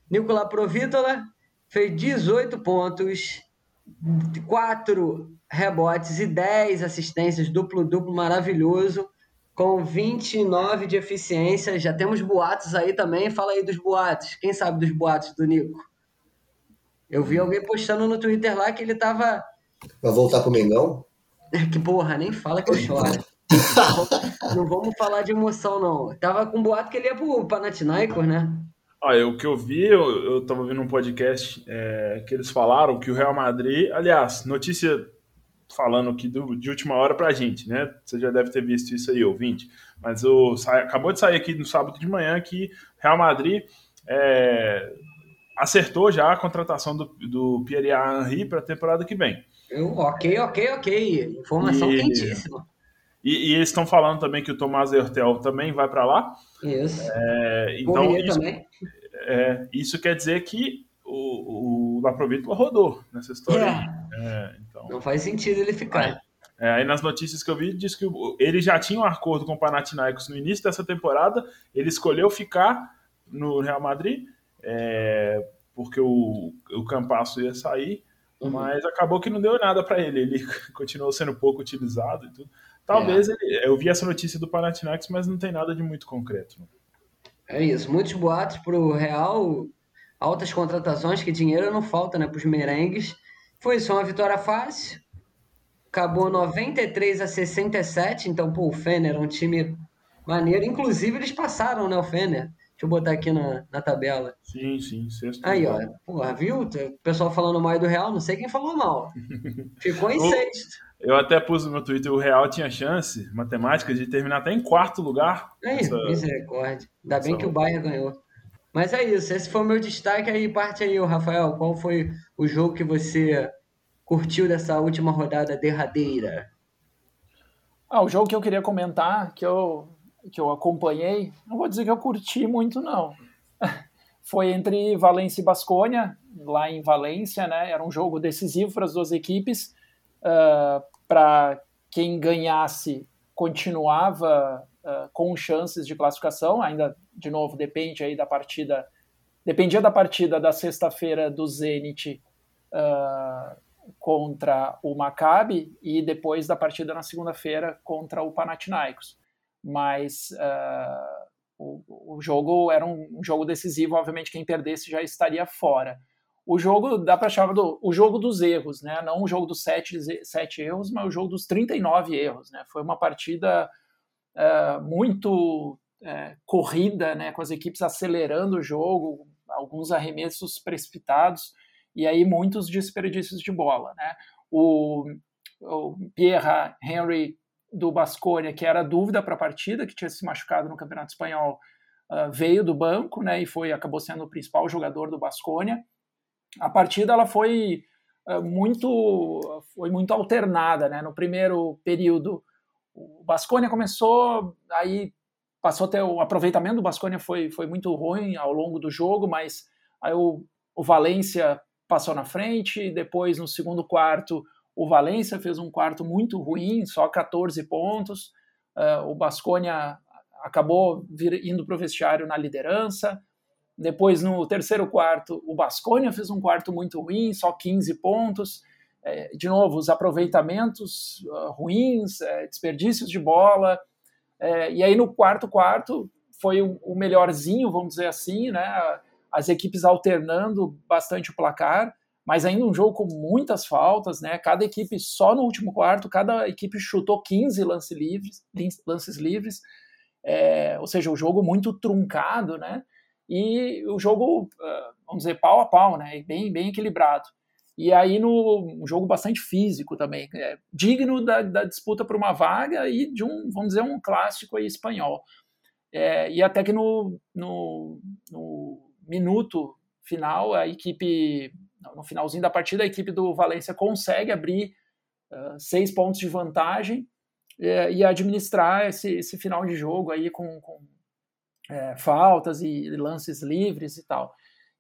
Nico Laprovítola. Fez 18 pontos, 4 rebotes e 10 assistências, duplo-duplo maravilhoso com 29 de eficiência. Já temos boatos aí também. Fala aí dos boatos. Quem sabe dos boatos do Nico? Eu vi alguém postando no Twitter lá que ele tava. Vai voltar pro Mengão? Que porra, nem fala que eu choro. *laughs* não vamos falar de emoção, não. Tava com boato que ele ia pro Panathinaikos, né? Olha, o que eu vi, eu, eu tava ouvindo um podcast é, que eles falaram que o Real Madrid, aliás, notícia falando aqui do, de última hora pra gente, né? Você já deve ter visto isso aí, ouvinte. Mas o, acabou de sair aqui no sábado de manhã que Real Madrid é, acertou já a contratação do, do Pierre Henry para a temporada que vem. Eu, ok, ok, ok. Informação e, quentíssima. E, e eles estão falando também que o Tomás Hertel também vai para lá. Isso. É, então, isso, é, isso quer dizer que o, o Laprovítula rodou nessa história. É. É, então, Não faz sentido ele ficar. Aí, é, aí nas notícias que eu vi, diz que ele já tinha um acordo com o Panathinaikos no início dessa temporada, ele escolheu ficar no Real Madrid, é, porque o, o Campasso ia sair, uhum. mas acabou que não deu nada para ele, ele *laughs* continuou sendo pouco utilizado e tudo. Talvez é. ele, eu vi essa notícia do Panathinaikos, mas não tem nada de muito concreto. É isso, muitos boatos para o Real, altas contratações, que dinheiro não falta né, para os merengues. Foi só uma vitória fácil, acabou 93 a 67, então pô, o Fener é um time maneiro. Inclusive eles passaram, né, o Fener. Deixa eu botar aqui na, na tabela. Sim, sim, sexto. Aí, ó. Porra, viu? O pessoal falando mal do Real, não sei quem falou mal. *laughs* Ficou em sexto. Eu até pus no meu Twitter, o Real tinha chance, matemática, de terminar até em quarto lugar. É isso, misericórdia. Ainda essa... bem que o Bayern ganhou. Mas é isso, esse foi o meu destaque aí, parte aí, Rafael. Qual foi o jogo que você curtiu dessa última rodada derradeira? Ah, o jogo que eu queria comentar, que eu que eu acompanhei, não vou dizer que eu curti muito, não. *laughs* Foi entre Valência e Basconia, lá em Valência, né? Era um jogo decisivo para as duas equipes. Uh, para quem ganhasse, continuava uh, com chances de classificação. Ainda, de novo, depende aí da partida. Dependia da partida da sexta-feira do Zenit uh, contra o Maccabi e depois da partida na segunda-feira contra o Panathinaikos mas o, o, jogo era um, um, jogo decisivo, obviamente quem perdesse já estaria fora. O jogo dá para chamar do o jogo dos erros, né? Não o jogo dos sete, sete erros, mas o jogo dos 39 erros, né? Foi uma partida uh, muito uh, corrida, né? Com as equipes acelerando o jogo, alguns arremessos precipitados e aí muitos desperdícios de bola, né? O, o Pierre Henry do Basconia, que era dúvida para a partida, que tinha se machucado no Campeonato Espanhol, uh, veio do banco, né, e foi acabou sendo o principal jogador do Basconia. A partida ela foi uh, muito foi muito alternada, né? No primeiro período, o Basconia começou, aí passou até o aproveitamento do Basconia foi foi muito ruim ao longo do jogo, mas aí o, o Valência passou na frente, depois no segundo quarto o Valência fez um quarto muito ruim, só 14 pontos. Uh, o Basconia acabou vir, indo para o vestiário na liderança. Depois, no terceiro quarto, o Basconia fez um quarto muito ruim, só 15 pontos. É, de novo, os aproveitamentos uh, ruins, é, desperdícios de bola. É, e aí, no quarto quarto, foi o, o melhorzinho, vamos dizer assim, né? As equipes alternando bastante o placar mas ainda um jogo com muitas faltas, né? Cada equipe, só no último quarto, cada equipe chutou 15 lances livres, lances livres é, ou seja, o jogo muito truncado, né? E o jogo, ah, vamos dizer, pau a pau, né? Bem, bem equilibrado. E aí no um jogo bastante físico também, é, digno da, da disputa por uma vaga e de um, vamos dizer, um clássico aí espanhol. É, e até que no, no, no minuto final a equipe no finalzinho da partida, a equipe do Valência consegue abrir uh, seis pontos de vantagem uh, e administrar esse, esse, final de jogo aí com, com é, faltas e lances livres e tal.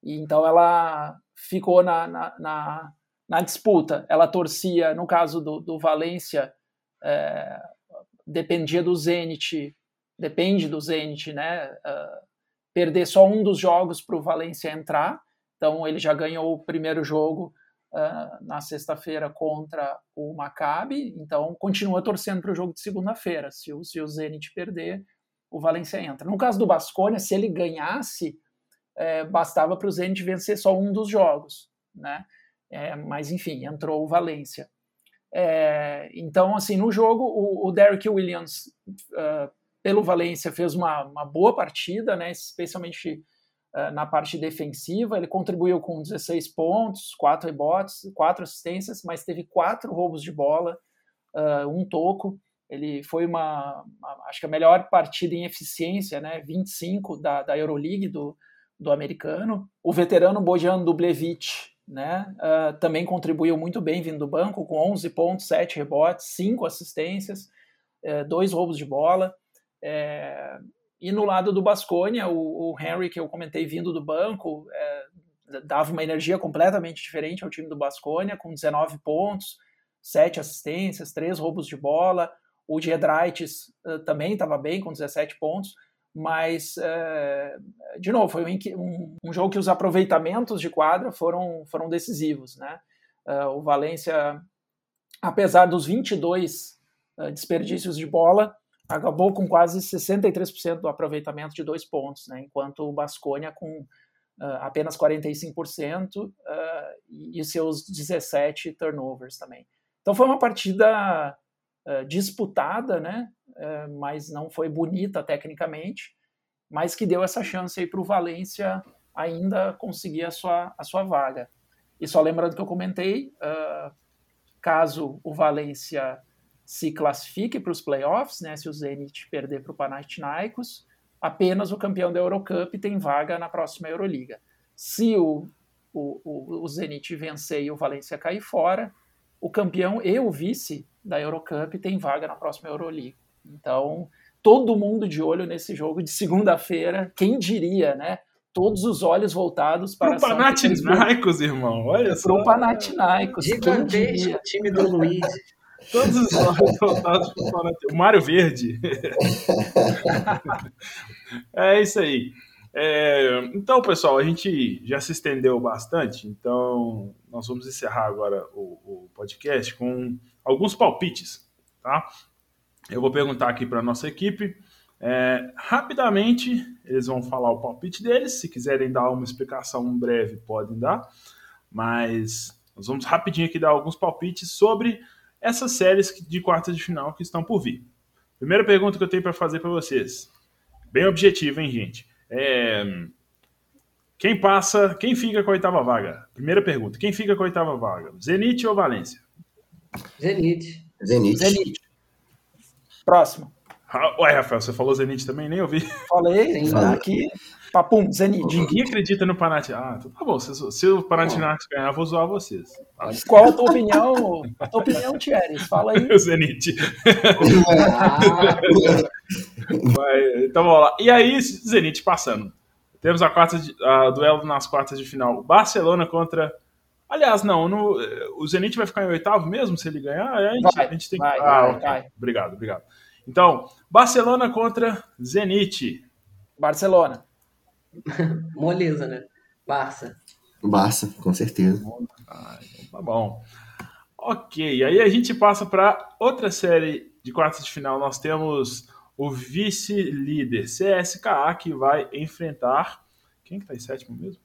E, então ela ficou na, na, na, na, disputa. Ela torcia, no caso do, do Valência, é, dependia do Zenit, depende do Zenit, né? Uh, perder só um dos jogos para o Valência entrar então ele já ganhou o primeiro jogo uh, na sexta-feira contra o Maccabi, então continua torcendo para o jogo de segunda-feira. Se se o Zenit perder, o Valencia entra. No caso do Basconia, se ele ganhasse, é, bastava para o Zenit vencer só um dos jogos, né? É, mas enfim, entrou o Valência. É, então, assim, no jogo, o, o Derrick Williams, uh, pelo Valência, fez uma, uma, boa partida, né, especialmente uh, na parte defensiva. Ele contribuiu com 16 pontos, 4 rebotes, 4 assistências, mas teve 4 roubos de bola, uh, um toco. Ele foi uma, uma, acho que a melhor partida em eficiência, né, 25 da, da Euroleague do, do americano. O veterano Bojan Dublevic, né? Uh, também contribuiu muito bem vindo do banco, com 11 pontos, 7 rebotes, 5 assistências, uh, dois roubos de bola. É, e no lado do Basconia, o, o, Henry, que eu comentei vindo do banco, é, dava uma energia completamente diferente ao time do Basconia, com 19 pontos, 7 assistências, 3 roubos de bola. O Diedraitis uh, também estava bem, com 17 pontos mas é, de novo foi um, um, jogo que os aproveitamentos de quadra foram, foram decisivos, né? Uh, o Valência, apesar dos 22 uh, desperdícios de bola, acabou com quase 63% do aproveitamento de dois pontos, né? Enquanto o Basconia com uh, apenas 45% e seus 17 turnovers também. Então foi uma partida disputada, né? É, mas não foi bonita tecnicamente, mas que deu essa chance aí para o Valência ainda conseguir a sua, a sua vaga. E só lembrando que eu comentei, uh, caso o Valência se classifique para os playoffs, né, se o Zenit perder para o Panathinaikos, apenas o campeão da Eurocup tem vaga na próxima Euroliga. Se o, o, o, Zenit vencer e o Valência cair fora, o campeão e o vice da Eurocup tem vaga na próxima Euroliga. Então, todo mundo de olho nesse jogo de segunda-feira, quem diria, né? Todos os olhos voltados para o Panathinaikos, irmão. Olha só. Pro Panathinaikos. Gigantesco time do Luiz. *laughs* Todos os olhos voltados para o Panathinaikos. O Mário Verde. *laughs* é isso aí. É, então, pessoal, a gente já se estendeu bastante, então nós vamos encerrar agora o, o podcast com alguns palpites, tá? Eu vou perguntar aqui para nossa equipe. É, rapidamente, eles vão falar o palpite deles. Se quiserem dar uma explicação breve, podem dar. Mas nós vamos rapidinho aqui dar alguns palpites sobre essas séries de quartas de final que estão por vir. Primeira pergunta que eu tenho para fazer para vocês. Bem objetivo, hein, gente? É... Quem passa, quem fica com a oitava vaga? Primeira pergunta. Quem fica com a oitava vaga? Zenit ou Valência? Zenit. Zenit. Zenit. Próximo. Ué, Rafael, você falou Zenit também? Nem ouvi. Falei, tá aqui. Papum, Zenit. Ninguém acredita no Panathinaikos. Ah, então tá bom. Se, se o Panathinaikos ganhar, eu vou zoar vocês. Tá? Qual a tua opinião? A tua opinião, Thierry? Fala aí. O *laughs* Zenit. *laughs* Ah. então vamos lá. E aí, Zenit passando. Temos a quarta de, a duelo nas quartas de final. Barcelona contra Aliás, não, no, o Zenit vai ficar em oitavo mesmo se ele ganhar? A gente, vai, a gente tem vai, Ah, vai, okay. vai. Obrigado, obrigado. Então, Barcelona contra Zenit. Barcelona. *laughs* Moleza, né? Barça. Barça, com certeza. Ah, tá bom. Ok, aí a gente passa para outra série de quartas de final. Nós temos o vice-líder CSKA que vai enfrentar. Quem que tá em sétimo mesmo?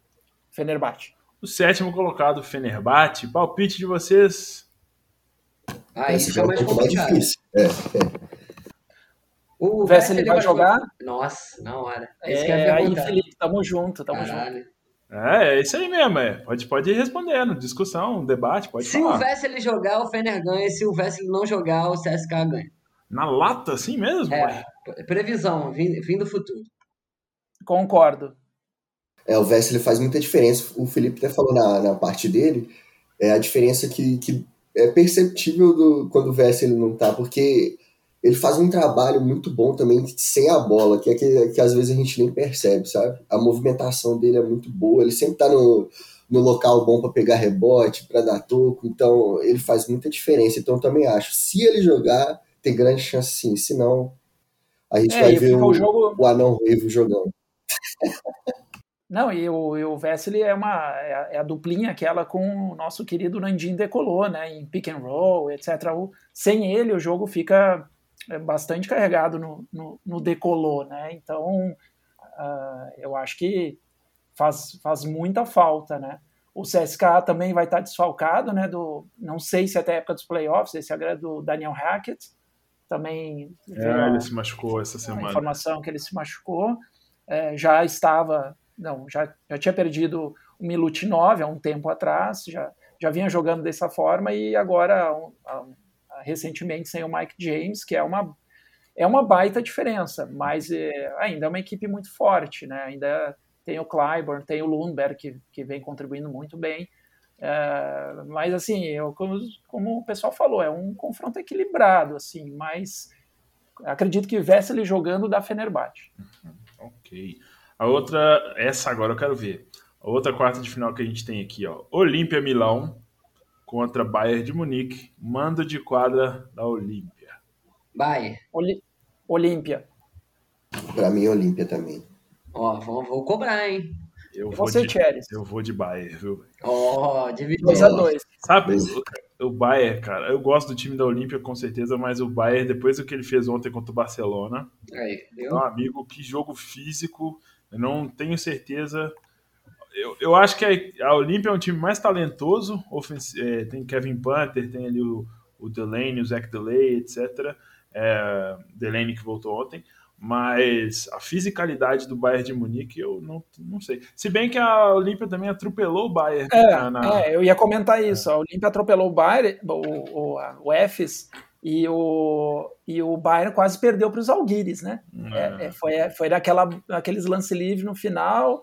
Fenerbahçe. O sétimo colocado, Fenerbahçe. Palpite de vocês? Ah, isso é mais complicado. difícil. É, é. O Vesely vai jogar? Nossa, na hora. É, é aí, Felipe, tamo junto, tamo Caralho. junto. É, é isso aí mesmo, é. Pode, pode ir respondendo, discussão, debate, pode Se falar. Se o Vesely jogar, o Fener ganha. Se o Vesely não jogar, o CSK ganha. Na lata, assim mesmo? É, previsão, vim do futuro. Concordo. É, o Wesley faz muita diferença. O Felipe até falou na, na parte dele, é a diferença que, que é perceptível do, quando o Wesley não tá, porque ele faz um trabalho muito bom também sem a bola, que é que, que às vezes a gente nem percebe, sabe? A movimentação dele é muito boa, ele sempre tá no, no local bom para pegar rebote, para dar toco, então ele faz muita diferença. Então eu também acho, se ele jogar, tem grande chance sim, senão a gente é, vai ver o, o, jogo... o Anão Ruivo jogando. *laughs* Não, e o, e o Vesely é, uma, é a, é, duplinha aquela com o nosso querido Nandinho Decolou, né, em pick and roll, etc. O, sem ele, o jogo fica é, bastante carregado no, no, no Decolou, né, então uh, eu acho que faz, faz muita falta, né. O CSK também vai estar desfalcado, né? Do, não sei se até a época dos playoffs, esse é do Daniel Hackett. Também. É, ele se machucou essa semana. Informação que ele se machucou. É, já estava. Não, já, já tinha perdido o Milutin 9 há um tempo atrás, já, já vinha jogando dessa forma e agora, recentemente, sem o Mike James, que é uma, é uma baita diferença, mas é, ainda é uma equipe muito forte, né? Ainda tem o Clyburn, tem o Lundberg, que, que vem contribuindo muito bem. É, mas assim, eu, como, como, o pessoal falou, é um confronto equilibrado, assim, mas acredito que Vesely jogando da Fenerbahçe. Uhum, ok. A outra, essa agora eu quero ver. A outra quarta de final que a gente tem aqui, ó, Olímpia Milão contra Bayern de Munique, mando de quadra da Olímpia. Bayern. Olímpia. Para mim, Olímpia também. Ó, vou, vou cobrar, hein? Eu e vou você, de, Thierry? Eu vou de Bayern, viu? Ó, oh, dividiu. 2x2. Sabe, o, o Bayern, cara, eu gosto do time da Olímpia com certeza, mas o Bayern, depois do que ele fez ontem contra o Barcelona, Aí, meu amigo, que jogo físico, eu não tenho certeza. Eu, eu acho que a, a Olímpia é um time mais talentoso, é, tem Kevin Panther, tem ali o, o Delaney, o Zach Delay, etc. É, Delaney que voltou ontem, mas a fisicalidade do Bayern de Munique eu não, não sei. Se bem que a Olímpia também atropelou o Bayern. É, na... é eu ia comentar isso. A Olímpia atropelou o Bayern, o, o, o Efes, e o, e o Bayern quase perdeu para os Alguires, né? É. É, foi, foi daquela, aqueles lance livre no final.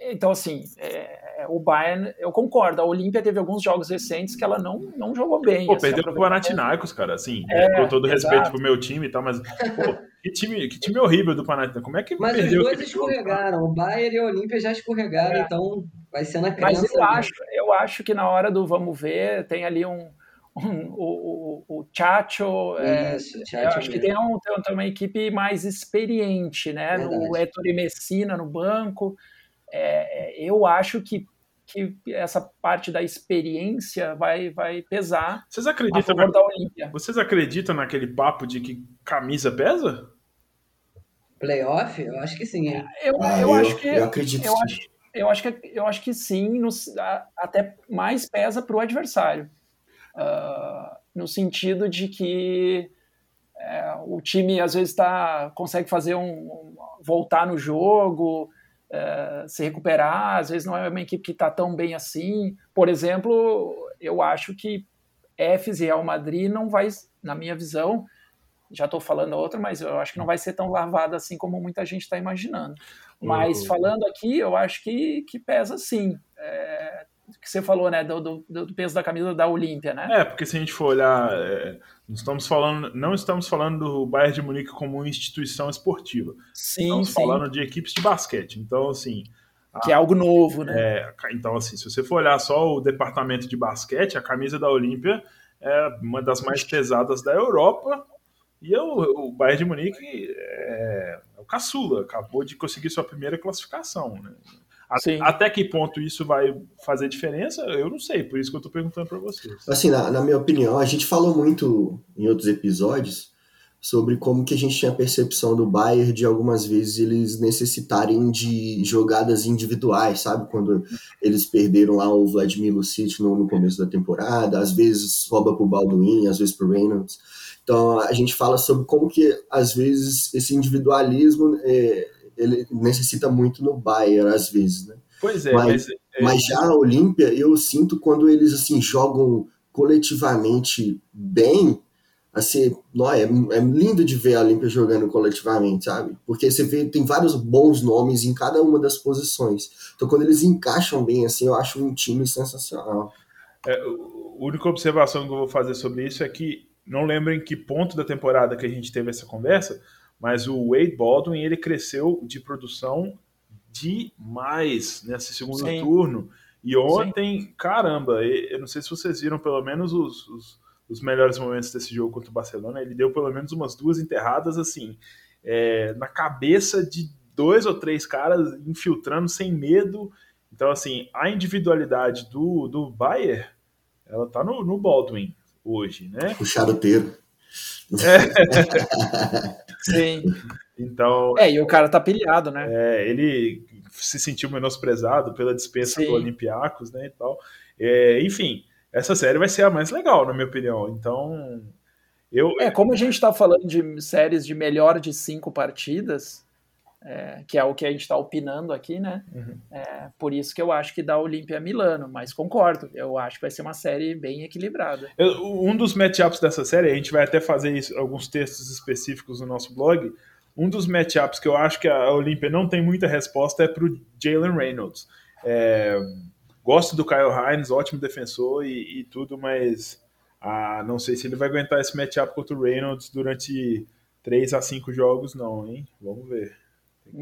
Então, assim, é, o Bayern, eu concordo, a Olímpia teve alguns jogos recentes que ela não, não jogou bem. Pô, assim, perdeu pro Panathinaikos, cara, assim, com todo exato. respeito pro meu time e tal, mas, pô, que time, que time horrível do Panathinaikos, como é que Mas perdeu os dois escorregaram, jogo, o Bayern e a Olímpia já escorregaram, é. então vai ser na criança. Mas eu acho, eu acho que na hora do vamos ver, tem ali um, *laughs* um o, o, o Chacho, é, eu acho que tem, um, tem uma equipe mais experiente, né, Verdade. no Ettore Messina no banco, é, eu acho que, que essa parte da experiência vai, vai pesar vocês acreditam na, da Olímpia. Vocês acreditam naquele papo de que camisa pesa? Playoff? Eu acho que sim. Hein? Eu, ah, eu, eu, acho que. Eu acredito eu acho, eu acho que eu acho que sim, no, até mais pesa para o adversário. Uh, no sentido de que é, o time às vezes tá, consegue fazer um, um voltar no jogo, uh, se recuperar, às vezes não é uma equipe que está tão bem assim. Por exemplo, eu acho que Fs e Real Madrid não vai, na minha visão, já estou falando outra, mas eu acho que não vai ser tão lavada assim como muita gente está imaginando. Mas falando aqui, eu acho que, que pesa sim. É, que você falou, né, do, do, do, peso da camisa da Olímpia, né? É, porque se a gente for olhar, é, estamos falando, não estamos falando do Bayern de Munique como uma instituição esportiva. Sim, estamos sim. falando de equipes de basquete. Então, assim, que é algo novo, né? É, então, assim, se você for olhar só o departamento de basquete, a camisa da Olímpia é uma das mais pesadas da Europa. E eu, o Bayern de Munique é, é o caçula, acabou de conseguir sua primeira classificação. Né? Até que ponto isso vai fazer diferença, eu não sei, por isso que eu estou perguntando para vocês. Assim, na, na, minha opinião, a gente falou muito em outros episódios sobre como que a gente tinha a percepção do Bayern de algumas vezes eles necessitarem de jogadas individuais, sabe? Quando eles perderam lá o Vladimir Lucic no, no começo da temporada, às vezes rouba pro Balduin, às vezes pro Reynolds. Então a gente fala sobre como que às vezes esse individualismo é, ele necessita muito no Bayern, às vezes, né? Pois é, mas, mas, é... mas já a Olímpia, eu sinto quando eles, assim, jogam coletivamente bem, assim, não, é, é lindo de ver a Olímpia jogando coletivamente, sabe? Porque você vê, tem vários bons nomes em cada uma das posições. Então, quando eles encaixam bem, assim, eu acho um time sensacional. É, a única observação que eu vou fazer sobre isso é que não lembro em que ponto da temporada que a gente teve essa conversa, mas o Wade Baldwin ele cresceu de produção demais nesse segundo Sim. turno. E ontem, Sim. caramba, eu não sei se vocês viram pelo menos os, os, os, melhores momentos desse jogo contra o Barcelona. Ele deu pelo menos umas duas enterradas assim, é, na cabeça de dois ou três caras infiltrando sem medo. Então, assim, a individualidade do, do Bayer, ela tá no, no Baldwin hoje, né? O charuteiro. É. *laughs* Sim. Então. É, e o cara tá pilhado, né? É, ele. se sentiu menosprezado pela dispensa Sim. do Olympiacos, né, e tal. É, enfim, essa série vai ser a mais legal, na minha opinião. Então, eu... É, como a gente está falando de séries de melhor de cinco partidas, é, que é o que a gente está opinando aqui, né? Uhum. É, por isso que eu acho que dá Olímpia Milano, mas concordo, eu acho que vai ser uma série bem equilibrada. Eu, um dos matchups dessa série, a gente vai até fazer isso, alguns textos específicos no nosso blog. Um dos matchups que eu acho que a Olímpia não tem muita resposta é para o Jalen Reynolds. É, gosto do Kyle Hines, ótimo defensor e, e tudo, mas ah, não sei se ele vai aguentar esse matchup contra o Reynolds durante 3 a 5 jogos, não, hein? Vamos ver.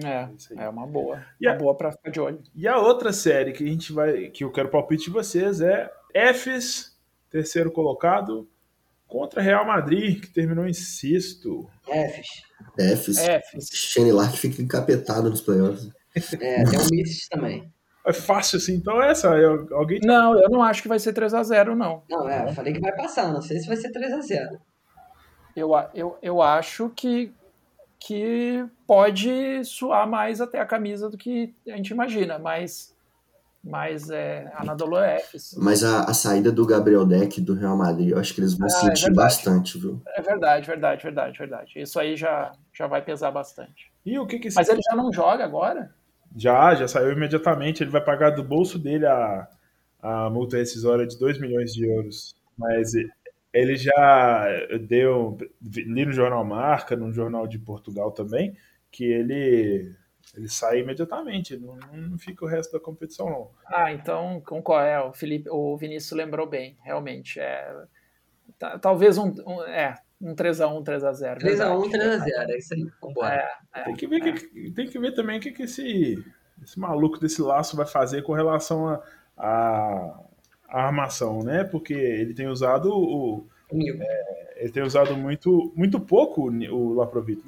É, é uma boa. E uma a, boa para ficar de olho. E a outra série que a gente vai, que eu quero palpite de vocês é Fs, terceiro colocado, contra Real Madrid, que terminou em sexto. Fs. Fs. Fs. Shane Lark fica encapetado nos playoffs. *laughs* É, tem um Misses também. É fácil assim, então essa, alguém... Não, eu não acho que vai ser 3x0, não. Não, é, eu falei que vai passar, não sei se vai ser 3x0. Eu, eu, eu acho que que pode suar mais até a camisa do que a gente imagina, mas, mas é, Anadolu é F. Mas a, a, saída do Gabriel Deck do Real Madrid, eu acho que eles vão ah, é sentir é bastante, viu? É verdade, verdade, verdade, verdade. Isso aí já, já vai pesar bastante. E o que, que Mas ele já não joga agora? Já, já saiu imediatamente. Ele vai pagar do bolso dele a, a multa rescisória de 2 milhões de euros. Mas ele já deu, li no jornal Marca, no jornal de Portugal também, que ele ele sai imediatamente, não, não fica o resto da competição não. Ah, então com qual é? O Felipe, o Vinícius lembrou bem, realmente é talvez um, um é um 3x1, 3x0. 3x1, 3x0, é isso aí. É, é, tem, que ver é. que, tem que ver também o que, que esse, esse maluco desse laço vai fazer com relação a, a a armação, né? Porque ele tem usado o. É, ele tem usado muito, muito pouco o Laprovito.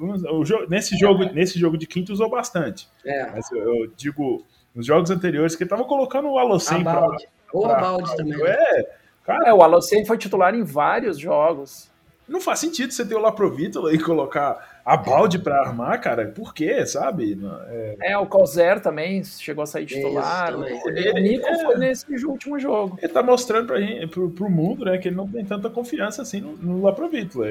nesse, jogo, é. nesse jogo de quinto usou bastante. É. Mas eu, eu, digo, nos jogos anteriores, que ele tava colocando o Alocen para. Ou a Balde também. É, cara, é, o Alocen foi titular em vários jogos. Não faz sentido você ter o Laprovito e colocar a balde para armar, cara, por quê, sabe? É, é o Cozer também chegou a sair titular. Isso, o Nico é, foi nesse último jogo. Ele tá mostrando pra gente, pro, pro mundo, né, que ele não tem tanta confiança assim no, no Laprovitla.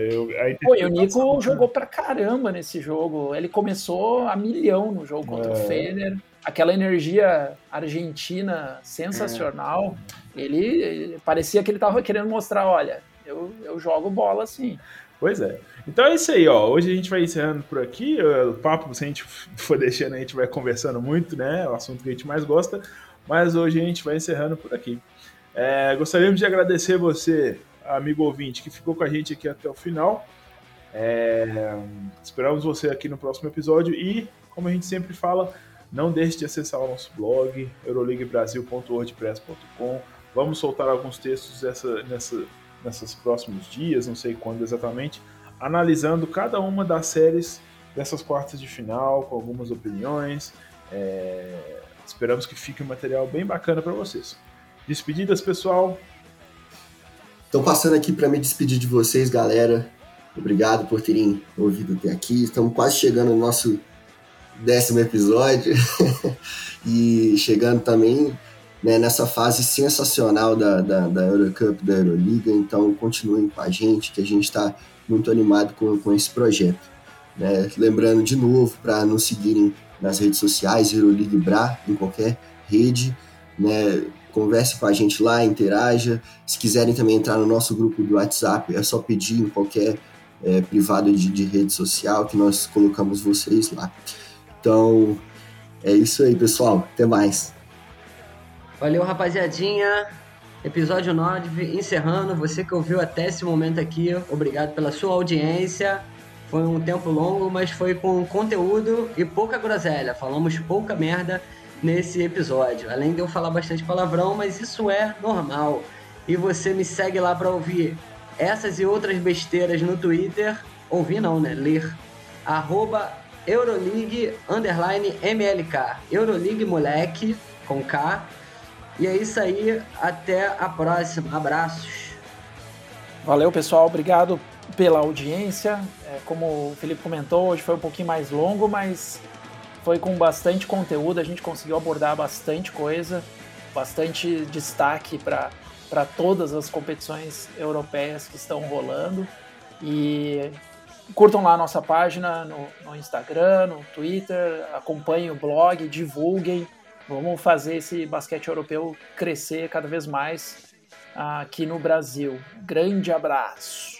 Pô, e o Nico né? jogou pra caramba nesse jogo. Ele começou a milhão no jogo contra é. o Federer. Aquela energia argentina sensacional. É. Ele, ele, parecia que ele tava querendo mostrar, olha, eu, eu jogo bola assim. Pois é. Então é isso aí, ó. Hoje a gente vai encerrando por aqui. O papo, se a gente *laughs* for deixando, a gente vai conversando muito, né? O assunto que a gente mais gosta. Mas hoje a gente vai encerrando por aqui. É, gostaríamos de agradecer você, amigo ouvinte, que ficou com a gente aqui até o final. É, esperamos você aqui no próximo episódio e, como a gente sempre fala, não deixe de acessar o nosso blog, euroliguebrasil.wordpress.com. Vamos soltar alguns textos dessa, nessa, nesses próximos dias, não sei quando exatamente, analisando cada uma das séries dessas quartas de final, com algumas opiniões. É... Esperamos que fique um material bem bacana para vocês. Despedidas, pessoal. Estou passando aqui para me despedir de vocês, galera. Obrigado por terem ouvido até aqui. Estamos quase chegando no nosso décimo episódio. *laughs* e chegando também né, nessa fase sensacional da, da, da Eurocup, da Euroliga. Então, continuem com a gente, que a gente está muito animado com, com esse projeto. Né? Lembrando de novo para nos seguirem nas redes sociais, Euroleague Bra, em qualquer rede. Né? Converse com a gente lá, interaja. Se quiserem também entrar no nosso grupo do WhatsApp, é só pedir em qualquer é, privado de, de rede social que nós colocamos vocês lá. Então, é isso aí, pessoal. Até mais. Valeu, rapaziadinha. Episódio 9, encerrando. Você que ouviu até esse momento aqui, obrigado pela sua audiência. Foi um tempo longo, mas foi com conteúdo e pouca groselha. Falamos pouca merda nesse episódio. Além de eu falar bastante palavrão, mas isso é normal. E você me segue lá para ouvir essas e outras besteiras no Twitter. Ouvir não, né? Ler. Arroba Euroleague underline MLK. Euroleague moleque com K e é isso aí, até a próxima. Abraços. Valeu, pessoal. Obrigado pela audiência. É, como o Felipe comentou, hoje foi um pouquinho mais longo, mas foi com bastante conteúdo, a gente conseguiu abordar bastante coisa, bastante destaque para todas as competições europeias que estão rolando. E curtam lá a nossa página no, no Instagram, no Twitter, acompanhem o blog, divulguem. Vamos fazer esse basquete europeu crescer cada vez mais aqui no Brasil. Grande abraço.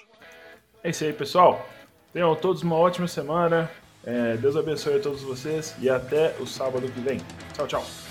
É isso aí, pessoal. Tenham todos uma ótima semana. É, Deus abençoe a todos vocês e até o sábado que vem. Tchau, tchau.